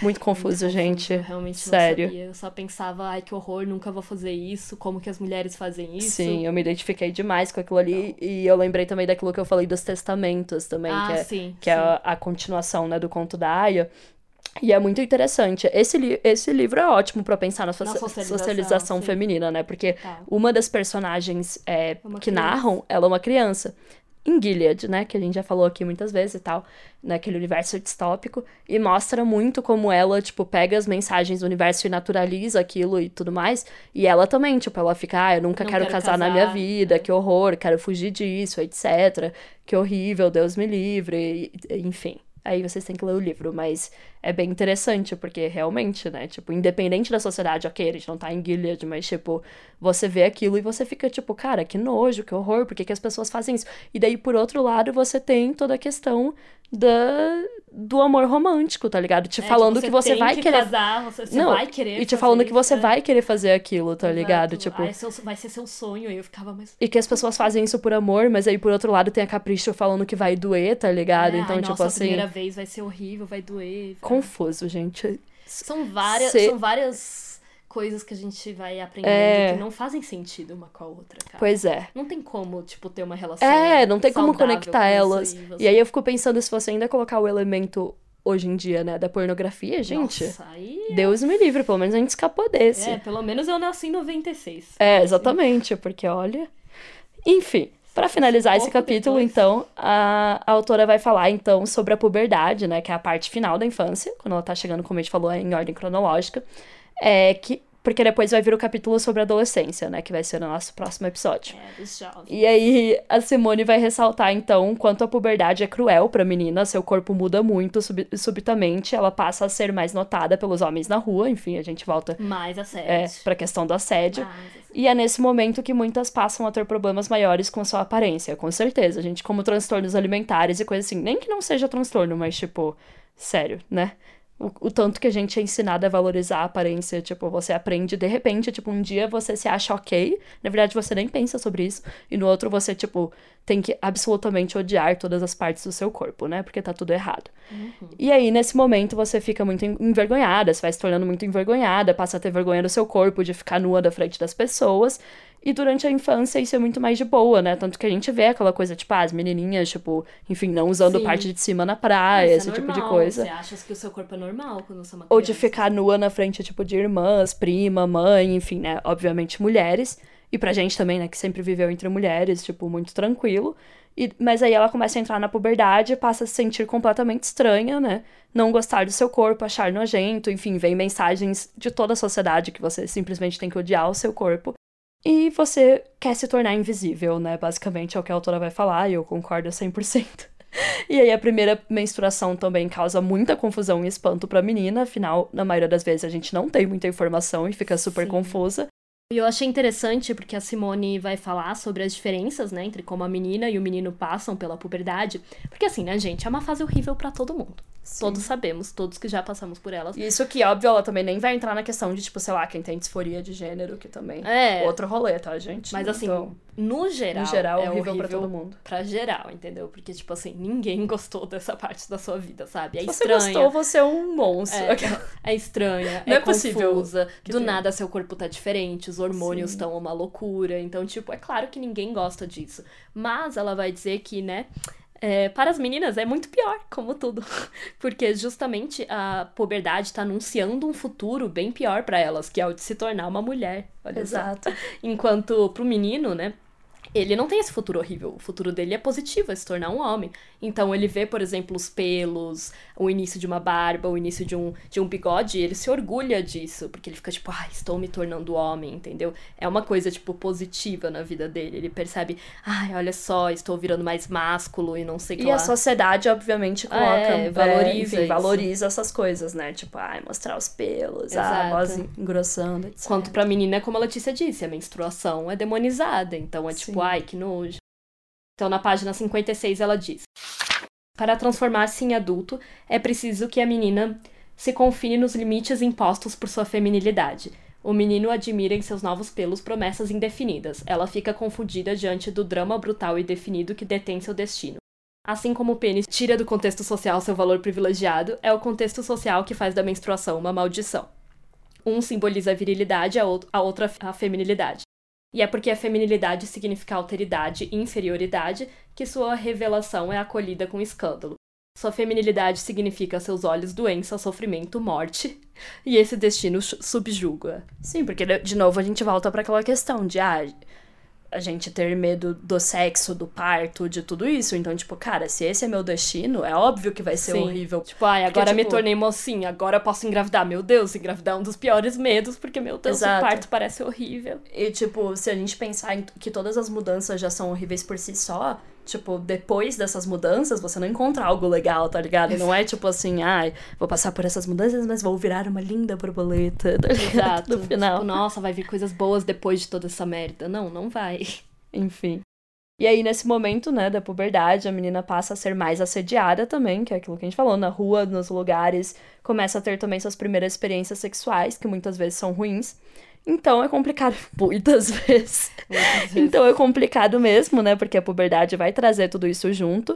muito confuso, Muito gente. Eu realmente Sério. não sabia. Eu só pensava, ai, que horror, nunca vou fazer isso. Como que as mulheres fazem isso? Sim, eu me identifiquei demais com aquilo ali. E eu lembrei também daquilo que eu falei dos testamentos também, ah, que é, sim. que é sim. a, a continuação, né, do conto da Aya. E é muito interessante. Esse, li esse livro é ótimo pra pensar na, socia- socialização, socialização sim. feminina, né? Porque Tá. uma das personagens é, uma que criança. narram, ela é uma criança. Em Gilead, né? Que a gente já falou aqui muitas vezes e tal, naquele universo distópico. E mostra muito como ela, tipo, pega as mensagens do universo e naturaliza aquilo e tudo mais. E ela também, tipo, ela fica, ah, eu nunca quero, quero casar, na casar, minha vida, é. que horror, quero fugir disso, etc. Que horrível, Deus me livre, e- enfim. Aí vocês têm que ler o livro, mas é bem interessante, porque realmente, né, tipo, independente da sociedade, ok, a gente não tá em Gilead, mas, tipo, você vê aquilo e você fica, tipo, cara, que nojo, que horror, por que, que as pessoas fazem isso? E daí, por outro lado, você tem toda a questão da, do amor romântico, tá ligado? Te É, falando tipo, que você vai que querer... Casar, você, você Não, vai querer. E te falando que você é. vai querer fazer aquilo, tá Exato. ligado? Tipo... Seu- vai ser seu sonho. E eu ficava, mas. E que as pessoas fazem isso por amor, mas aí por outro lado tem a capricho falando que vai doer, tá ligado? é, então, ai, tipo nossa, a assim. primeira vez vai ser horrível, vai doer. Confuso, gente. São várias, Cê- são várias coisas que a gente vai aprendendo É. que não fazem sentido uma com a outra, cara. Pois é. Não tem como, tipo, ter uma relação. É, não tem como conectar com elas. você- E aí eu fico pensando se você ainda colocar o elemento hoje em dia, né, da pornografia, gente. Nossa, aí. Deus me livre, pelo menos a gente escapou desse. É, pelo menos eu nasci em 96. É, exatamente, porque olha. Enfim, pra finalizar esse pouco capítulo, depois. então, a, a autora vai falar então sobre a puberdade, né, que é a parte final da infância, quando ela tá chegando, como a gente falou, em ordem cronológica, é que porque depois vai vir o capítulo sobre adolescência, né, que vai ser o nosso próximo episódio. É, dos jovens. E aí a Simone vai ressaltar então quanto a puberdade é cruel pra menina, seu corpo muda muito sub- subitamente, ela passa a ser mais notada pelos homens na rua, enfim, a gente volta Mais assédio. é, pra questão do assédio. Mais assédio. E é nesse momento que muitas passam a ter problemas maiores com sua aparência, com certeza. Gente, como transtornos alimentares e coisas assim. Nem que não seja transtorno, mas, tipo, sério, né? O, o tanto que a gente é ensinado a valorizar a aparência, tipo, você aprende de repente, tipo, um dia você se acha ok, na verdade você nem pensa sobre isso, e no outro você, tipo, tem que absolutamente odiar todas as partes do seu corpo, né? Porque tá tudo errado. E aí, nesse momento, você fica muito en- envergonhada, você vai se tornando muito envergonhada, passa a ter vergonha do seu corpo, de ficar nua da frente das pessoas. E durante a infância isso é muito mais de boa, né? Tanto que a gente vê aquela coisa, tipo, ah, as menininhas, tipo, enfim, não usando Sim. parte de cima na praia, Isso é esse tipo de normal, coisa. Você acha que o seu corpo é normal quando você é uma Ou de criança. ficar nua na frente, tipo, de irmãs, prima, mãe, enfim, né? Obviamente mulheres. E pra gente também, né, que sempre viveu entre mulheres, tipo, muito tranquilo. E, mas aí ela começa a entrar na puberdade, passa a se sentir completamente estranha, né? Não gostar do seu corpo, achar nojento, enfim, vem mensagens de toda a sociedade que você simplesmente tem que odiar o seu corpo. E você quer se tornar invisível, né? Basicamente é o que a autora vai falar, e eu concordo 100%. E aí a primeira menstruação também causa muita confusão e espanto pra menina, afinal, na maioria das vezes a gente não tem muita informação e fica super Sim. confusa. E eu achei interessante porque a Simone vai falar sobre as diferenças, né, entre como a menina e o menino passam pela puberdade. Porque assim, né, gente, é uma fase horrível pra todo mundo. Todos sabemos, todos que já passamos por elas. E isso que, óbvio, ela também nem vai entrar na questão de, tipo, sei lá, quem tem disforia de gênero, que também É. outro rolê, tá, gente? Mas assim, Então, no geral, no geral, é horrível, horrível pra todo mundo. pra geral, entendeu? Porque, tipo assim, ninguém gostou dessa parte da sua vida, sabe? É Se você estranha. gostou, você é um monstro. É, é estranha, Não é, é possível confusa. Do tenha. nada seu corpo tá diferente, os hormônios Sim. estão uma loucura. Então, tipo, é claro que ninguém gosta disso. Mas ela vai dizer que, né, é, para as meninas é muito pior, como tudo. Porque justamente a puberdade tá anunciando um futuro bem pior pra elas, que é o de se tornar uma mulher. Olha só. Exato. Enquanto pro menino, né? Ele não tem esse futuro horrível. O futuro dele é positivo, é se tornar um homem. Então ele vê, por exemplo, os pelos, o início de uma barba, o início de um, de um bigode, e ele se orgulha disso. Porque ele fica tipo, ah, estou me tornando homem, entendeu? É uma coisa, tipo, positiva na vida dele. Ele percebe, ai, olha só, estou virando mais másculo e não sei o que E lá. a sociedade, obviamente, coloca. É, valoriza enfim, isso. valoriza essas coisas, né? Tipo, ai, mostrar os pelos, a Exato. voz engrossando, etc. Quanto pra menina, é como a Letícia disse, a menstruação é demonizada. Então é tipo, Sim. Ai, que nojo. Então na página 56 ela diz: Para transformar-se em adulto, é preciso que a menina se confine nos limites impostos por sua feminilidade. O menino admira em seus novos pelos promessas indefinidas. Ela fica confundida diante do drama brutal e definido que detém seu destino. Assim como o pênis tira do contexto social seu valor privilegiado, é o contexto social que faz da menstruação uma maldição. Um simboliza a virilidade, a, out- a outra a feminilidade. E é porque a feminilidade significa alteridade e inferioridade que sua revelação é acolhida com escândalo. Sua feminilidade significa seus olhos doença, sofrimento, morte, e esse destino subjuga. Sim, porque de novo a gente volta pra aquela questão de ah, a gente ter medo do sexo, do parto, de tudo isso. Então, tipo, cara, se esse é meu destino, é óbvio que vai ser Sim. horrível. Tipo, ai, Porque, agora me tipo- tornei mocinha, agora eu posso engravidar. Meu Deus, engravidar é um dos piores medos, porque, meu Deus, Exato. o parto parece horrível. E, tipo, se a gente pensar que todas as mudanças já são horríveis por si só, tipo, depois dessas mudanças, você não encontra algo legal, tá ligado? Não é tipo assim, ai, vou passar por essas mudanças, mas vou virar uma linda borboleta. tá? Exato. No final. Tipo, nossa, vai vir coisas boas depois de toda essa merda. Não, não vai. Enfim. E aí, nesse momento, né, da puberdade, a menina passa a ser mais assediada também, que é aquilo que a gente falou, na rua, nos lugares, começa a ter também suas primeiras experiências sexuais, que muitas vezes são ruins. Então é complicado, muitas vezes. Então é complicado mesmo, né, porque a puberdade vai trazer tudo isso junto.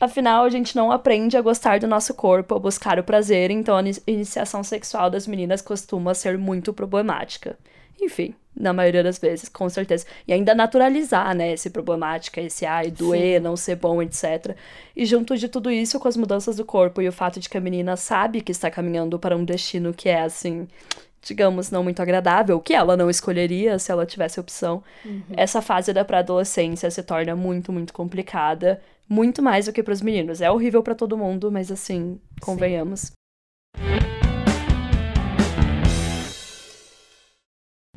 Afinal, a gente não aprende a gostar do nosso corpo, a buscar o prazer, então a ini- iniciação sexual das meninas costuma ser muito problemática. Enfim, na maioria das vezes, com certeza. E ainda naturalizar, né, esse problemática, esse ai, doer, não ser bom, etc. E junto de tudo isso, com as mudanças do corpo e o fato de que a menina sabe que está caminhando para um destino que é assim, digamos, não muito agradável, que ela não escolheria se ela tivesse opção. Essa fase da pré-adolescência se torna muito, muito complicada, muito mais do que para os meninos. É horrível para todo mundo, mas assim, convenhamos.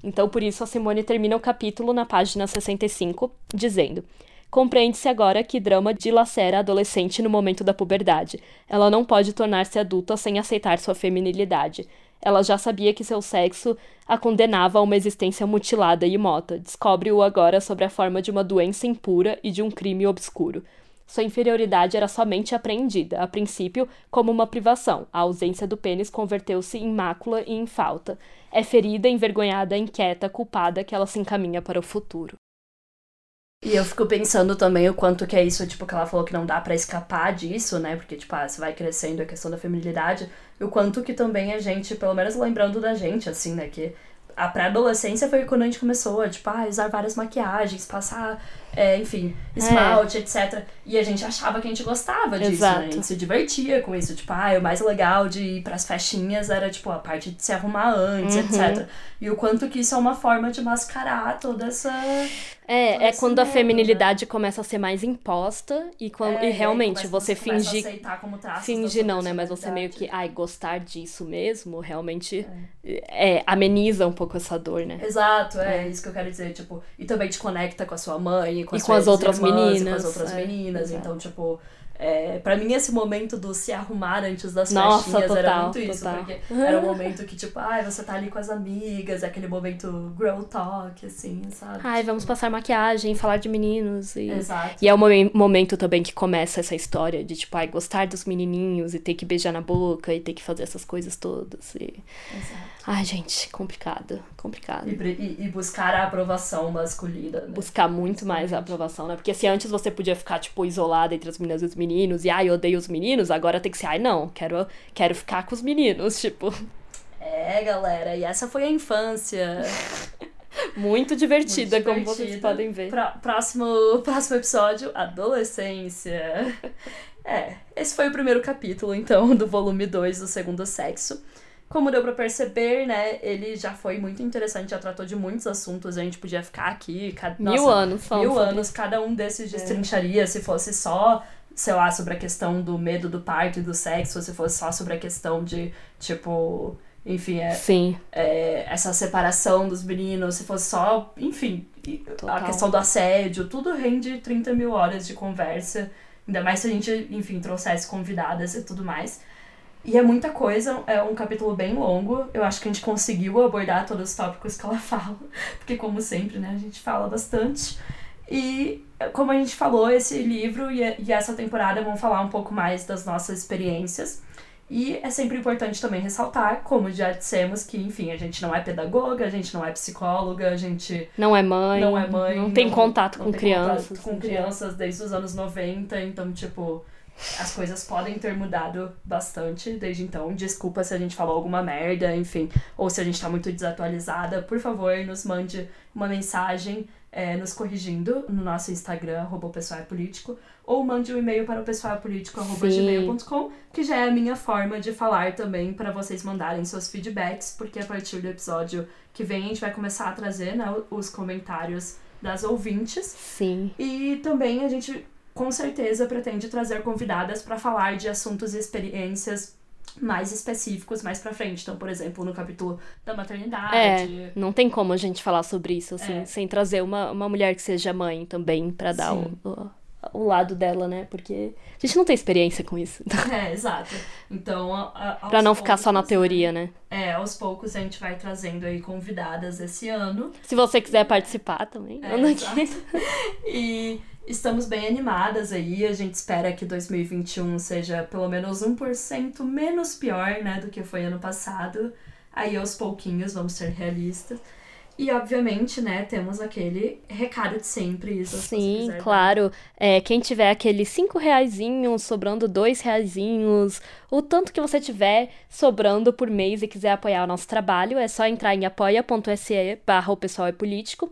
Então, por isso, a Simone termina o capítulo na página 65, dizendo: Compreende-se agora que drama dilacera a adolescente no momento da puberdade. Ela não pode tornar-se adulta sem aceitar sua feminilidade. Ela já sabia que seu sexo a condenava a uma existência mutilada e imota. Descobre-o agora sob a forma de uma doença impura e de um crime obscuro. Sua inferioridade era somente apreendida, a princípio, como uma privação. A ausência do pênis converteu-se em mácula e em falta. É ferida, envergonhada, inquieta, culpada que ela se encaminha para o futuro. E eu fico pensando também o quanto que é isso, tipo, que ela falou que não dá pra escapar disso, né? Porque, tipo, ah, você vai crescendo a questão da feminilidade. E o quanto que também a gente, pelo menos lembrando da gente, assim, né? Que a pré-adolescência foi quando a gente começou tipo, ah, usar várias maquiagens, passar, é, enfim, esmalte, etc. E a gente achava que a gente gostava disso, Exato. né? A gente se divertia com isso. Tipo, ah, o mais legal de ir pras festinhas era, tipo, a parte de se arrumar antes, etc. E o quanto que isso é uma forma de mascarar toda essa... É, é quando a medo, feminilidade começa a ser mais imposta e, quando, É, e realmente começa- você a fingir. Fingir não, né? Mas você meio que, ai, gostar disso mesmo, realmente é, ameniza um pouco essa dor, né? Exato, é, isso que eu quero dizer, tipo, e também te conecta com a sua mãe, e com, E as, com as outras irmãs, e com meninas, as outras é, meninas, então, tipo, é, pra mim esse momento do se arrumar antes das Nossa, festinhas era total, muito isso, total. porque era um momento que, tipo, ai, você tá ali com as amigas, é aquele momento girl talk, assim, sabe? Ai, vamos passar maquiagem, falar de meninos e. Exato. E é o momen- momento também que começa essa história de, tipo, ai, gostar dos menininhos e ter que beijar na boca e ter que fazer essas coisas todas. E... Exato. Ai, gente, complicado, complicado. E, e- buscar a aprovação masculina, né? Buscar muito mais a aprovação, né? Porque se antes você podia ficar, tipo, isolada entre as meninas e os meninos, e ai, eu odeio os meninos, agora tem que ser, ai, não, quero, quero ficar com os meninos, tipo, É, galera, e essa foi a infância. muito divertida, Muito como vocês podem ver. Pra- próximo, próximo episódio, adolescência. É, esse foi o primeiro capítulo, então, do volume 2 do Segundo Sexo. Como deu pra perceber, né, ele já foi muito interessante, já tratou de muitos assuntos, a gente podia ficar aqui... Cada, Mil nossa, anos Mil anos, cada um É. desses destrincharia, se fosse só, sei lá, sobre a questão do medo do parto e do sexo, se fosse só sobre a questão de, tipo... Enfim, é, é, essa separação dos meninos, se fosse só, enfim, Total. a questão do assédio, tudo rende 30 mil horas de conversa. Ainda mais se a gente, enfim, trouxesse convidadas e tudo mais. E é muita coisa, é um capítulo bem longo. Eu acho que a gente conseguiu abordar todos os tópicos que ela fala, porque, como sempre, né, a gente fala bastante. E, como a gente falou, esse livro e, essa temporada vão falar um pouco mais das nossas experiências. E é sempre importante também ressaltar, como já dissemos, que, enfim, a gente não é pedagoga, a gente não é psicóloga, a gente não é mãe, não é mãe. não tem contato não com tem crianças. contato com crianças desde os anos 90, então, tipo, as coisas podem ter mudado bastante desde então. Desculpa se a gente falou alguma merda, enfim, ou se a gente tá muito desatualizada. Por favor, nos mande uma mensagem é, nos corrigindo no nosso Instagram, arroba pessoal é político, ou mande um e-mail para o pessoal é que já é a minha forma de falar também para vocês mandarem seus feedbacks, porque a partir do episódio que vem a gente vai começar a trazer né, os comentários das ouvintes. Sim. E também a gente com certeza pretende trazer convidadas para falar de assuntos e experiências mais específicos mais pra frente. Então, por exemplo, no capítulo da maternidade. É, não tem como a gente falar sobre isso, assim, É. sem trazer uma, uma mulher que seja mãe também, pra dar o, o, o lado dela, né? Porque a gente não tem experiência com isso. É, exato. Então, a, a, pra não ficar só na poucos, teoria, né? É, aos poucos a gente vai trazendo aí convidadas esse ano. Se você quiser participar também. É, anda exato. aqui. E estamos bem animadas aí. A gente espera que 2021 seja pelo menos 1% menos pior, né, do que foi ano passado. Aí aos pouquinhos vamos ser realistas. E obviamente, né, temos aquele recado de sempre. Isso, se Sim, dar. claro. É, quem tiver aqueles cinco reaisinhos, sobrando dois reaisinhos, o tanto que você tiver sobrando por mês e quiser apoiar o nosso trabalho, é só entrar em apoia.se barra o pessoal é político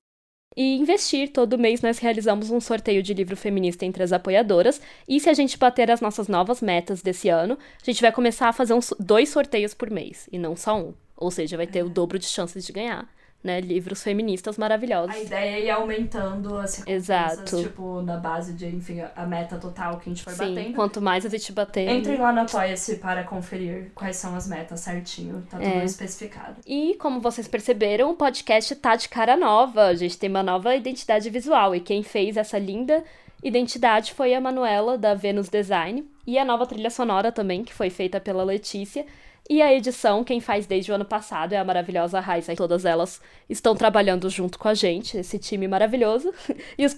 e investir. Todo mês nós realizamos um sorteio de livro feminista entre as apoiadoras. E se a gente bater as nossas novas metas desse ano, a gente vai começar a fazer uns, dois sorteios por mês, e não só um. Ou seja, vai ter o dobro de chances de ganhar. Né, livros feministas maravilhosos. A ideia é ir aumentando as recompensas, Exato. tipo, na base de, enfim, a- a meta total que a gente for Sim, batendo. quanto mais a gente bater. Entrem lá no Apoia-se para conferir quais são as metas certinho. Tá tudo É. especificado. E, como vocês perceberam, o podcast tá de cara nova. A gente tem uma nova identidade visual. E quem fez essa linda identidade foi a Manuela, da Venus Design. E a nova trilha sonora também, que foi feita pela Letícia. E a edição, quem faz desde o ano passado é a maravilhosa Raisa. Todas elas estão trabalhando junto com a gente, esse time maravilhoso. E os,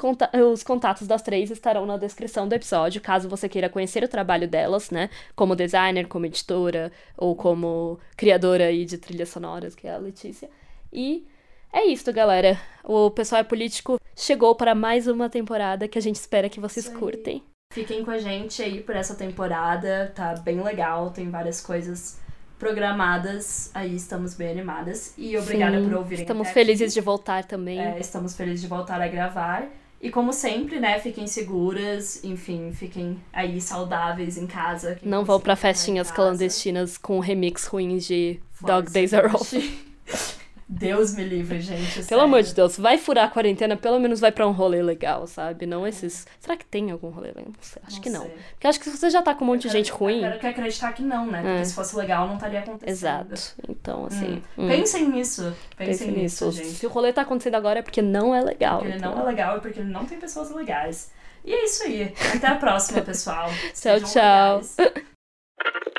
os contatos das três estarão na descrição do episódio, caso você queira conhecer o trabalho delas, né? Como designer, como editora, ou como criadora aí de trilhas sonoras, que é a Letícia. E é isso, galera. O Pessoal é Político chegou para mais uma temporada que a gente espera que vocês curtem. Fiquem com a gente aí por essa temporada, tá bem legal, tem várias coisas programadas. Aí estamos bem animadas. E obrigada Sim, por ouvirem. Estamos felizes aqui. de voltar também. É, estamos felizes de voltar a gravar. E como sempre, né, fiquem seguras, enfim, fiquem aí saudáveis em casa. Não vão em festinhas casa. cllandestinas com remix ruins de Dog Days Are Push. Deus me livre, gente. Pelo sério. amor de Deus, vai furar a quarentena, pelo menos vai pra um rolê legal, sabe? Não esses. Será que tem algum rolê legal? Não sei, Acho que não. sei. Porque acho que você já tá com um monte de gente ruim. Eu quero, acreditar que não, né? Porque É. se fosse legal, não estaria acontecendo. Exato. Então, assim. Hum. hum, Pensem nisso. pense Pensem nisso, gente. Se o rolê tá acontecendo agora é porque não é legal. Porque ele então. não é legal e porque ele não tem pessoas legais. E é isso aí. Até a próxima, pessoal. Tchau, Sejam tchau. legais.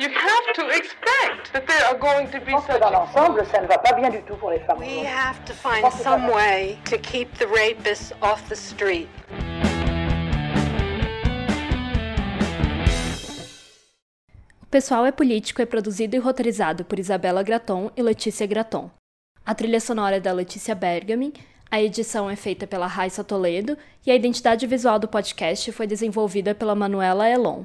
You have to expect that there are going to be Je pense que such dans l'ensemble, ça ne va pas bien du tout pour les femmes. We have to find some way to keep the rapists off the street. O Pessoal é Político é produzido e roteirizado por Isabela Graton e Letícia Graton. A trilha sonora é da Letícia Bergamin, a edição é feita pela Raissa Toledo e a identidade visual do podcast foi desenvolvida pela Manuela Elon.